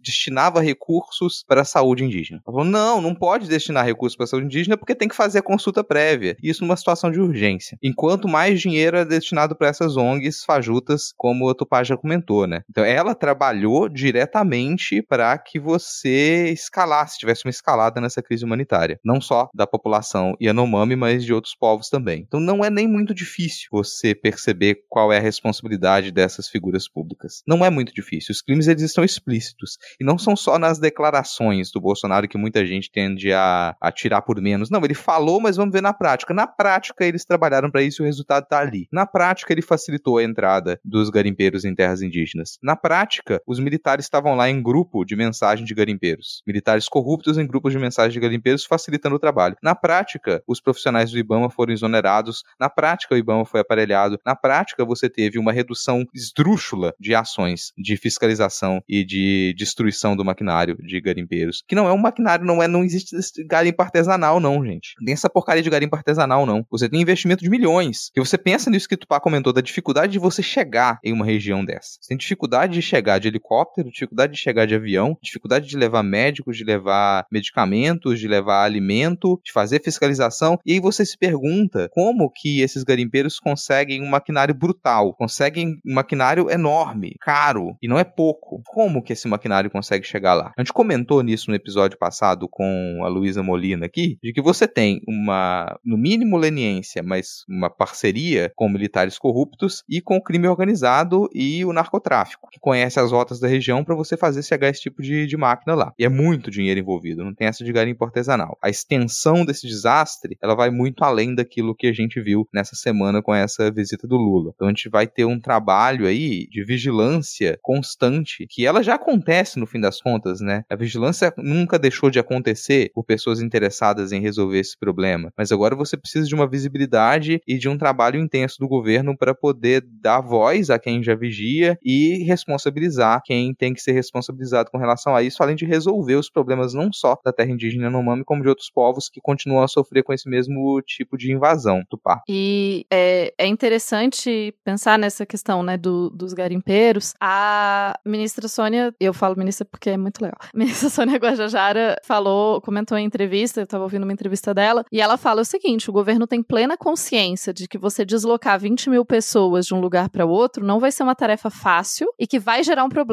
destinava recursos para a saúde indígena. Ela falou: não, não pode destinar recursos para a saúde indígena porque tem que fazer a consulta prévia. Isso numa situação de urgência. Enquanto mais dinheiro é destinado para essas ONGs fajutas, como o Tupá já comentou, né? Então ela trabalhou trabalhou diretamente para que você escalasse, tivesse uma escalada nessa crise humanitária. Não só da população Yanomami, mas de outros povos também. Então não é nem muito difícil você perceber qual é a responsabilidade dessas figuras públicas. Não é muito difícil. Os crimes eles estão explícitos. E não são só nas declarações do Bolsonaro que muita gente tende a, a tirar por menos. Não, ele falou, mas vamos ver na prática. Na prática, eles trabalharam para isso e o resultado está ali. Na prática, ele facilitou a entrada dos garimpeiros em terras indígenas. Na prática, os militares estavam lá em grupo de mensagem de garimpeiros. Militares corruptos em grupos de mensagem de garimpeiros facilitando o trabalho. Na prática, os profissionais do IBAMA foram exonerados. Na prática, o IBAMA foi aparelhado. Na prática, você teve uma redução esdrúxula de ações de fiscalização e de destruição do maquinário de garimpeiros. Que não é um maquinário, não é, não existe garimpo artesanal, não, gente. Nem essa porcaria de garimpo artesanal, não. Você tem investimento de milhões. Que você pensa nisso que o Tupá comentou, da dificuldade de você chegar em uma região dessa. Você tem dificuldade de chegar de helicóptero, dificuldade de chegar de avião, dificuldade de levar médicos, de levar medicamentos, de levar alimento, de fazer fiscalização. E aí você se pergunta como que esses garimpeiros conseguem um maquinário brutal, conseguem um maquinário enorme, caro, e não é pouco. Como que esse maquinário consegue chegar lá? A gente comentou nisso no episódio passado com a Luísa Molina aqui, de que você tem uma, no mínimo, leniência, mas uma parceria com militares corruptos e com o crime organizado e o narcotráfico, que conhece as rotas da região para você fazer chegar esse tipo de, de máquina lá. E é muito dinheiro envolvido, não tem essa de garimpo artesanal. A extensão desse desastre, ela vai muito além daquilo que a gente viu nessa semana com essa visita do Lula. Então a gente vai ter um trabalho aí de vigilância constante, que ela já acontece no fim das contas, né? A vigilância nunca deixou de acontecer por pessoas interessadas em resolver esse problema, mas agora você precisa de uma visibilidade e de um trabalho intenso do governo para poder dar voz a quem já vigia e responsabilizar quem tem que ser responsabilizado com relação a isso, além de resolver os problemas não só da terra indígena Yanomami, como de outros povos que continuam a sofrer com esse mesmo tipo de invasão par. E é, é interessante pensar nessa questão, né, do, dos garimpeiros. A ministra Sônia, eu falo ministra porque é muito legal. A ministra Sônia Guajajara falou, comentou em entrevista, eu estava ouvindo uma entrevista dela, e ela fala o seguinte: o governo tem plena consciência de que você deslocar 20 mil pessoas de um lugar para outro não vai ser uma tarefa fácil e que vai gerar um problema,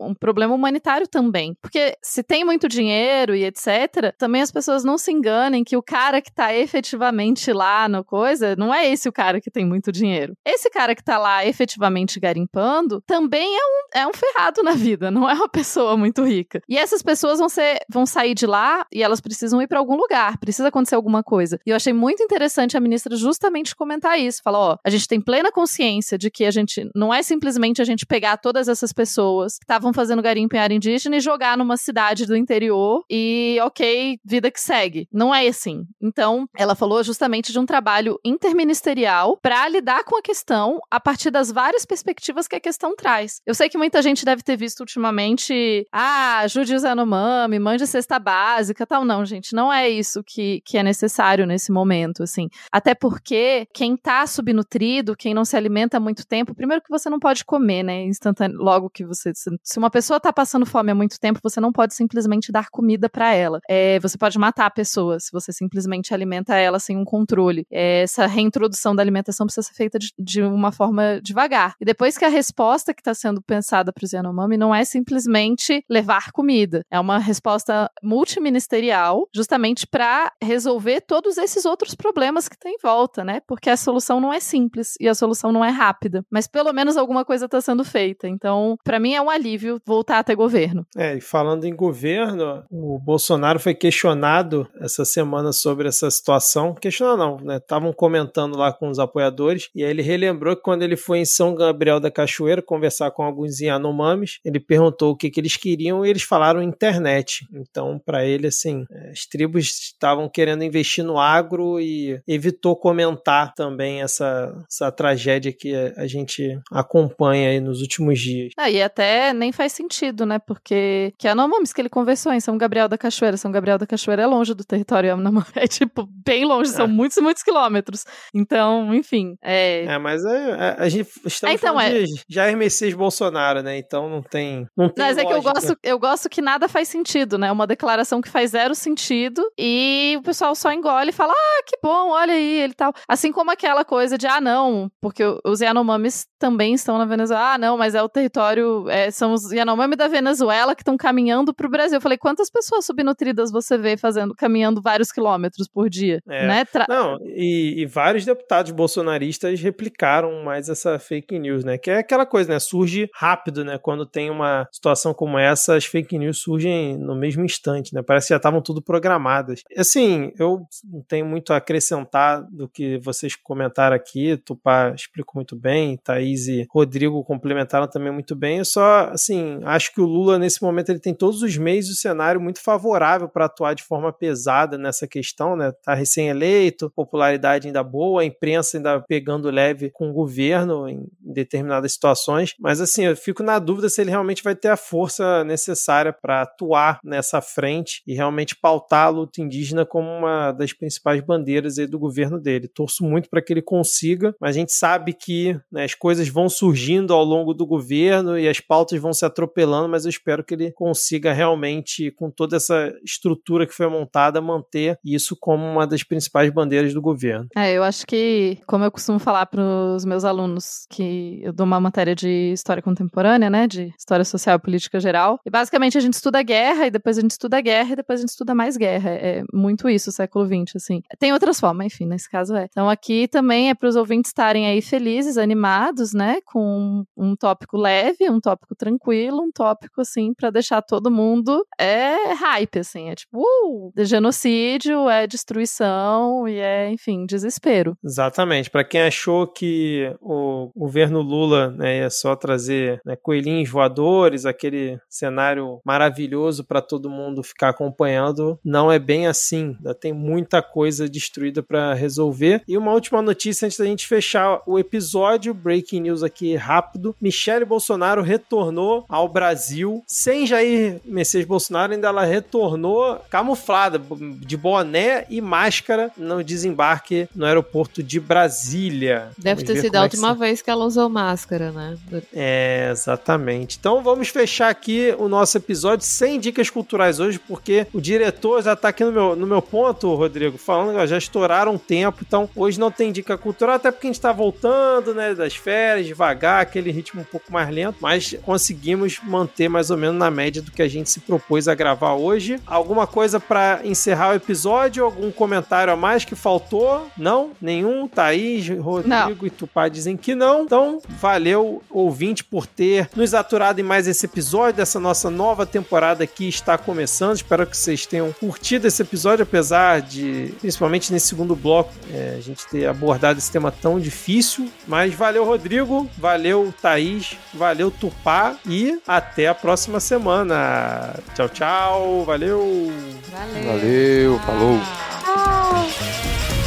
um problema humanitário também. Porque se tem muito dinheiro e etc., também as pessoas não se enganem que o cara que tá efetivamente lá no coisa, não é esse o cara que tem muito dinheiro. Esse cara que tá lá efetivamente garimpando também é um, é um ferrado na vida, não é uma pessoa muito rica. E essas pessoas vão ser vão sair de lá e elas precisam ir para algum lugar, precisa acontecer alguma coisa. E eu achei muito interessante a ministra justamente comentar isso, falar, ó, a gente tem plena consciência de que a gente não é simplesmente a gente pegar todas essas pessoas que estavam fazendo garimpo em área indígena e jogar numa cidade do interior e OK, vida que segue. Não é assim. Então, ela falou justamente de um trabalho interministerial para lidar com a questão a partir das várias perspectivas que a questão traz. Eu sei que muita gente deve ter visto ultimamente, ah, ajude os Yanomami, mande cesta básica, tal. Não, gente, não é isso que, que é necessário nesse momento, assim. Até porque quem tá subnutrido, quem não se alimenta há muito tempo, primeiro que você não pode comer, né, instantâneo, logo que você, se uma pessoa tá passando fome há muito tempo, você não pode simplesmente dar comida para ela. É, você pode matar a pessoa se você simplesmente alimenta ela sem um controle. É, essa reintrodução da alimentação precisa ser feita de, de uma forma devagar. E depois que a resposta que está sendo pensada para o Yanomami não é simplesmente levar comida, é uma resposta multiministerial, justamente para resolver todos esses outros problemas que tem em volta, né? Porque a solução não é simples e a solução não é rápida, mas pelo menos alguma coisa está sendo feita. Então, para mim é um alívio voltar a ter governo. É, e falando em governo, o Bolsonaro foi questionado essa semana sobre essa situação. Questionado não, né? Estavam comentando lá com os apoiadores e aí ele relembrou que quando ele foi em São Gabriel da Cachoeira conversar com alguns Yanomamis, ele perguntou o que, que eles queriam e eles falaram internet. Então, para ele, assim, as tribos estavam querendo investir no agro e evitou comentar também essa, essa tragédia que a gente acompanha aí nos últimos dias. Ah, e até nem faz sentido, né? Porque que Yanomamis que ele conversou em São Gabriel da Cachoeira, São Gabriel da Cachoeira é longe do território Yanomami, é tipo bem longe, são é. muitos e muitos quilômetros. Então, enfim, é... É, mas é, é a gente estamos é, então, é... de Jair Messias Bolsonaro, né? Então não tem não tem Mas lógica. é que eu gosto, eu gosto que nada faz sentido, né? Uma declaração que faz zero sentido e o pessoal só engole e fala: "Ah, que bom, olha aí, ele tal". Assim como aquela coisa de ah, não, porque os Yanomamis também estão na Venezuela. Ah, não, mas é o território, é, são os Yanomami da Venezuela que estão caminhando pro Brasil. Eu falei, quantas pessoas subnutridas você vê fazendo, caminhando vários quilômetros por dia? É. Né? Tra- Não, e, e vários deputados bolsonaristas replicaram mais essa fake news, né? Que é aquela coisa, né? Surge rápido, né? Quando tem uma situação como essa, as fake news surgem no mesmo instante, né? Parece que já estavam tudo programadas. Assim, eu não tenho muito a acrescentar do que vocês comentaram aqui. Tupá explicou muito bem, Thaís e Rodrigo complementaram também muito bem. Eu só, assim, acho que o Lula, nesse momento, ele tem todos os meios do cenário muito favorável para atuar de forma pesada nessa questão, né? Tá recém-eleito, popularidade ainda boa, a imprensa ainda pegando leve com o governo em determinadas situações, mas assim, eu fico na dúvida se ele realmente vai ter a força necessária para atuar nessa frente e realmente pautar a luta indígena como uma das principais bandeiras do governo dele. Torço muito para que ele consiga, mas a gente sabe que né, as coisas vão surgindo ao longo do governo e as pautas vão se atropelando, mas eu espero que ele consiga realmente, com toda essa estrutura que foi montada, manter isso como uma das principais bandeiras do governo. É, eu acho que, como eu costumo falar para os meus alunos, que eu dou uma matéria de história contemporânea, né, de história social e política geral, e basicamente a gente estuda guerra, e depois a gente estuda guerra, e depois a gente estuda mais guerra. É muito isso, século XX, assim. Tem outras formas, enfim, nesse caso é. Então aqui também é para os ouvintes estarem aí felizes, animados, né, com um tópico leve, um tópico tranquilo, um tópico, assim, para deixar todo mundo é hype, assim, é tipo, uh, de genocídio, é destruição, e é, enfim, desespero. Exatamente. Para quem achou que o governo Lula né, ia só trazer né, coelhinhos voadores, aquele cenário maravilhoso para todo mundo ficar acompanhando, não é bem assim. Ainda tem muita coisa destruída para resolver. E uma última notícia antes da gente fechar o episódio, breaking news aqui rápido. Michele Bolsonaro retornou ao Brasil sem Jair Messias Bolsonaro, ainda ela retornou camuflada, de boné e máscara no desembarque no aeroporto de Brasília. Deve Vamos ter sido a é que última vez que ela usou máscara, né? é, exatamente. Então vamos fechar aqui o nosso episódio sem dicas culturais hoje, porque o diretor já tá aqui no meu, no meu ponto, Rodrigo, falando que já estouraram um tempo, então hoje não tem dica cultural, até porque a gente tá voltando, né, das férias, devagar, aquele ritmo um pouco mais lento, mas conseguimos manter mais ou menos na média do que a gente se propôs a gravar hoje. Alguma coisa para encerrar o episódio? Algum comentário a mais que faltou? Não? Nenhum? Thaís, Rodrigo Não. e Tupá dizem que não. Então, valeu, ouvinte, por ter nos aturado em mais esse episódio dessa nossa nova temporada que está começando. Espero que vocês tenham curtido esse episódio, apesar de, principalmente nesse segundo bloco, é, a gente ter abordado esse tema tão difícil. Mas valeu, Rodrigo, valeu, Thaís, valeu, Tupá e até a próxima semana. Tchau, tchau, valeu! Valeu. Valeu, falou. Tchau.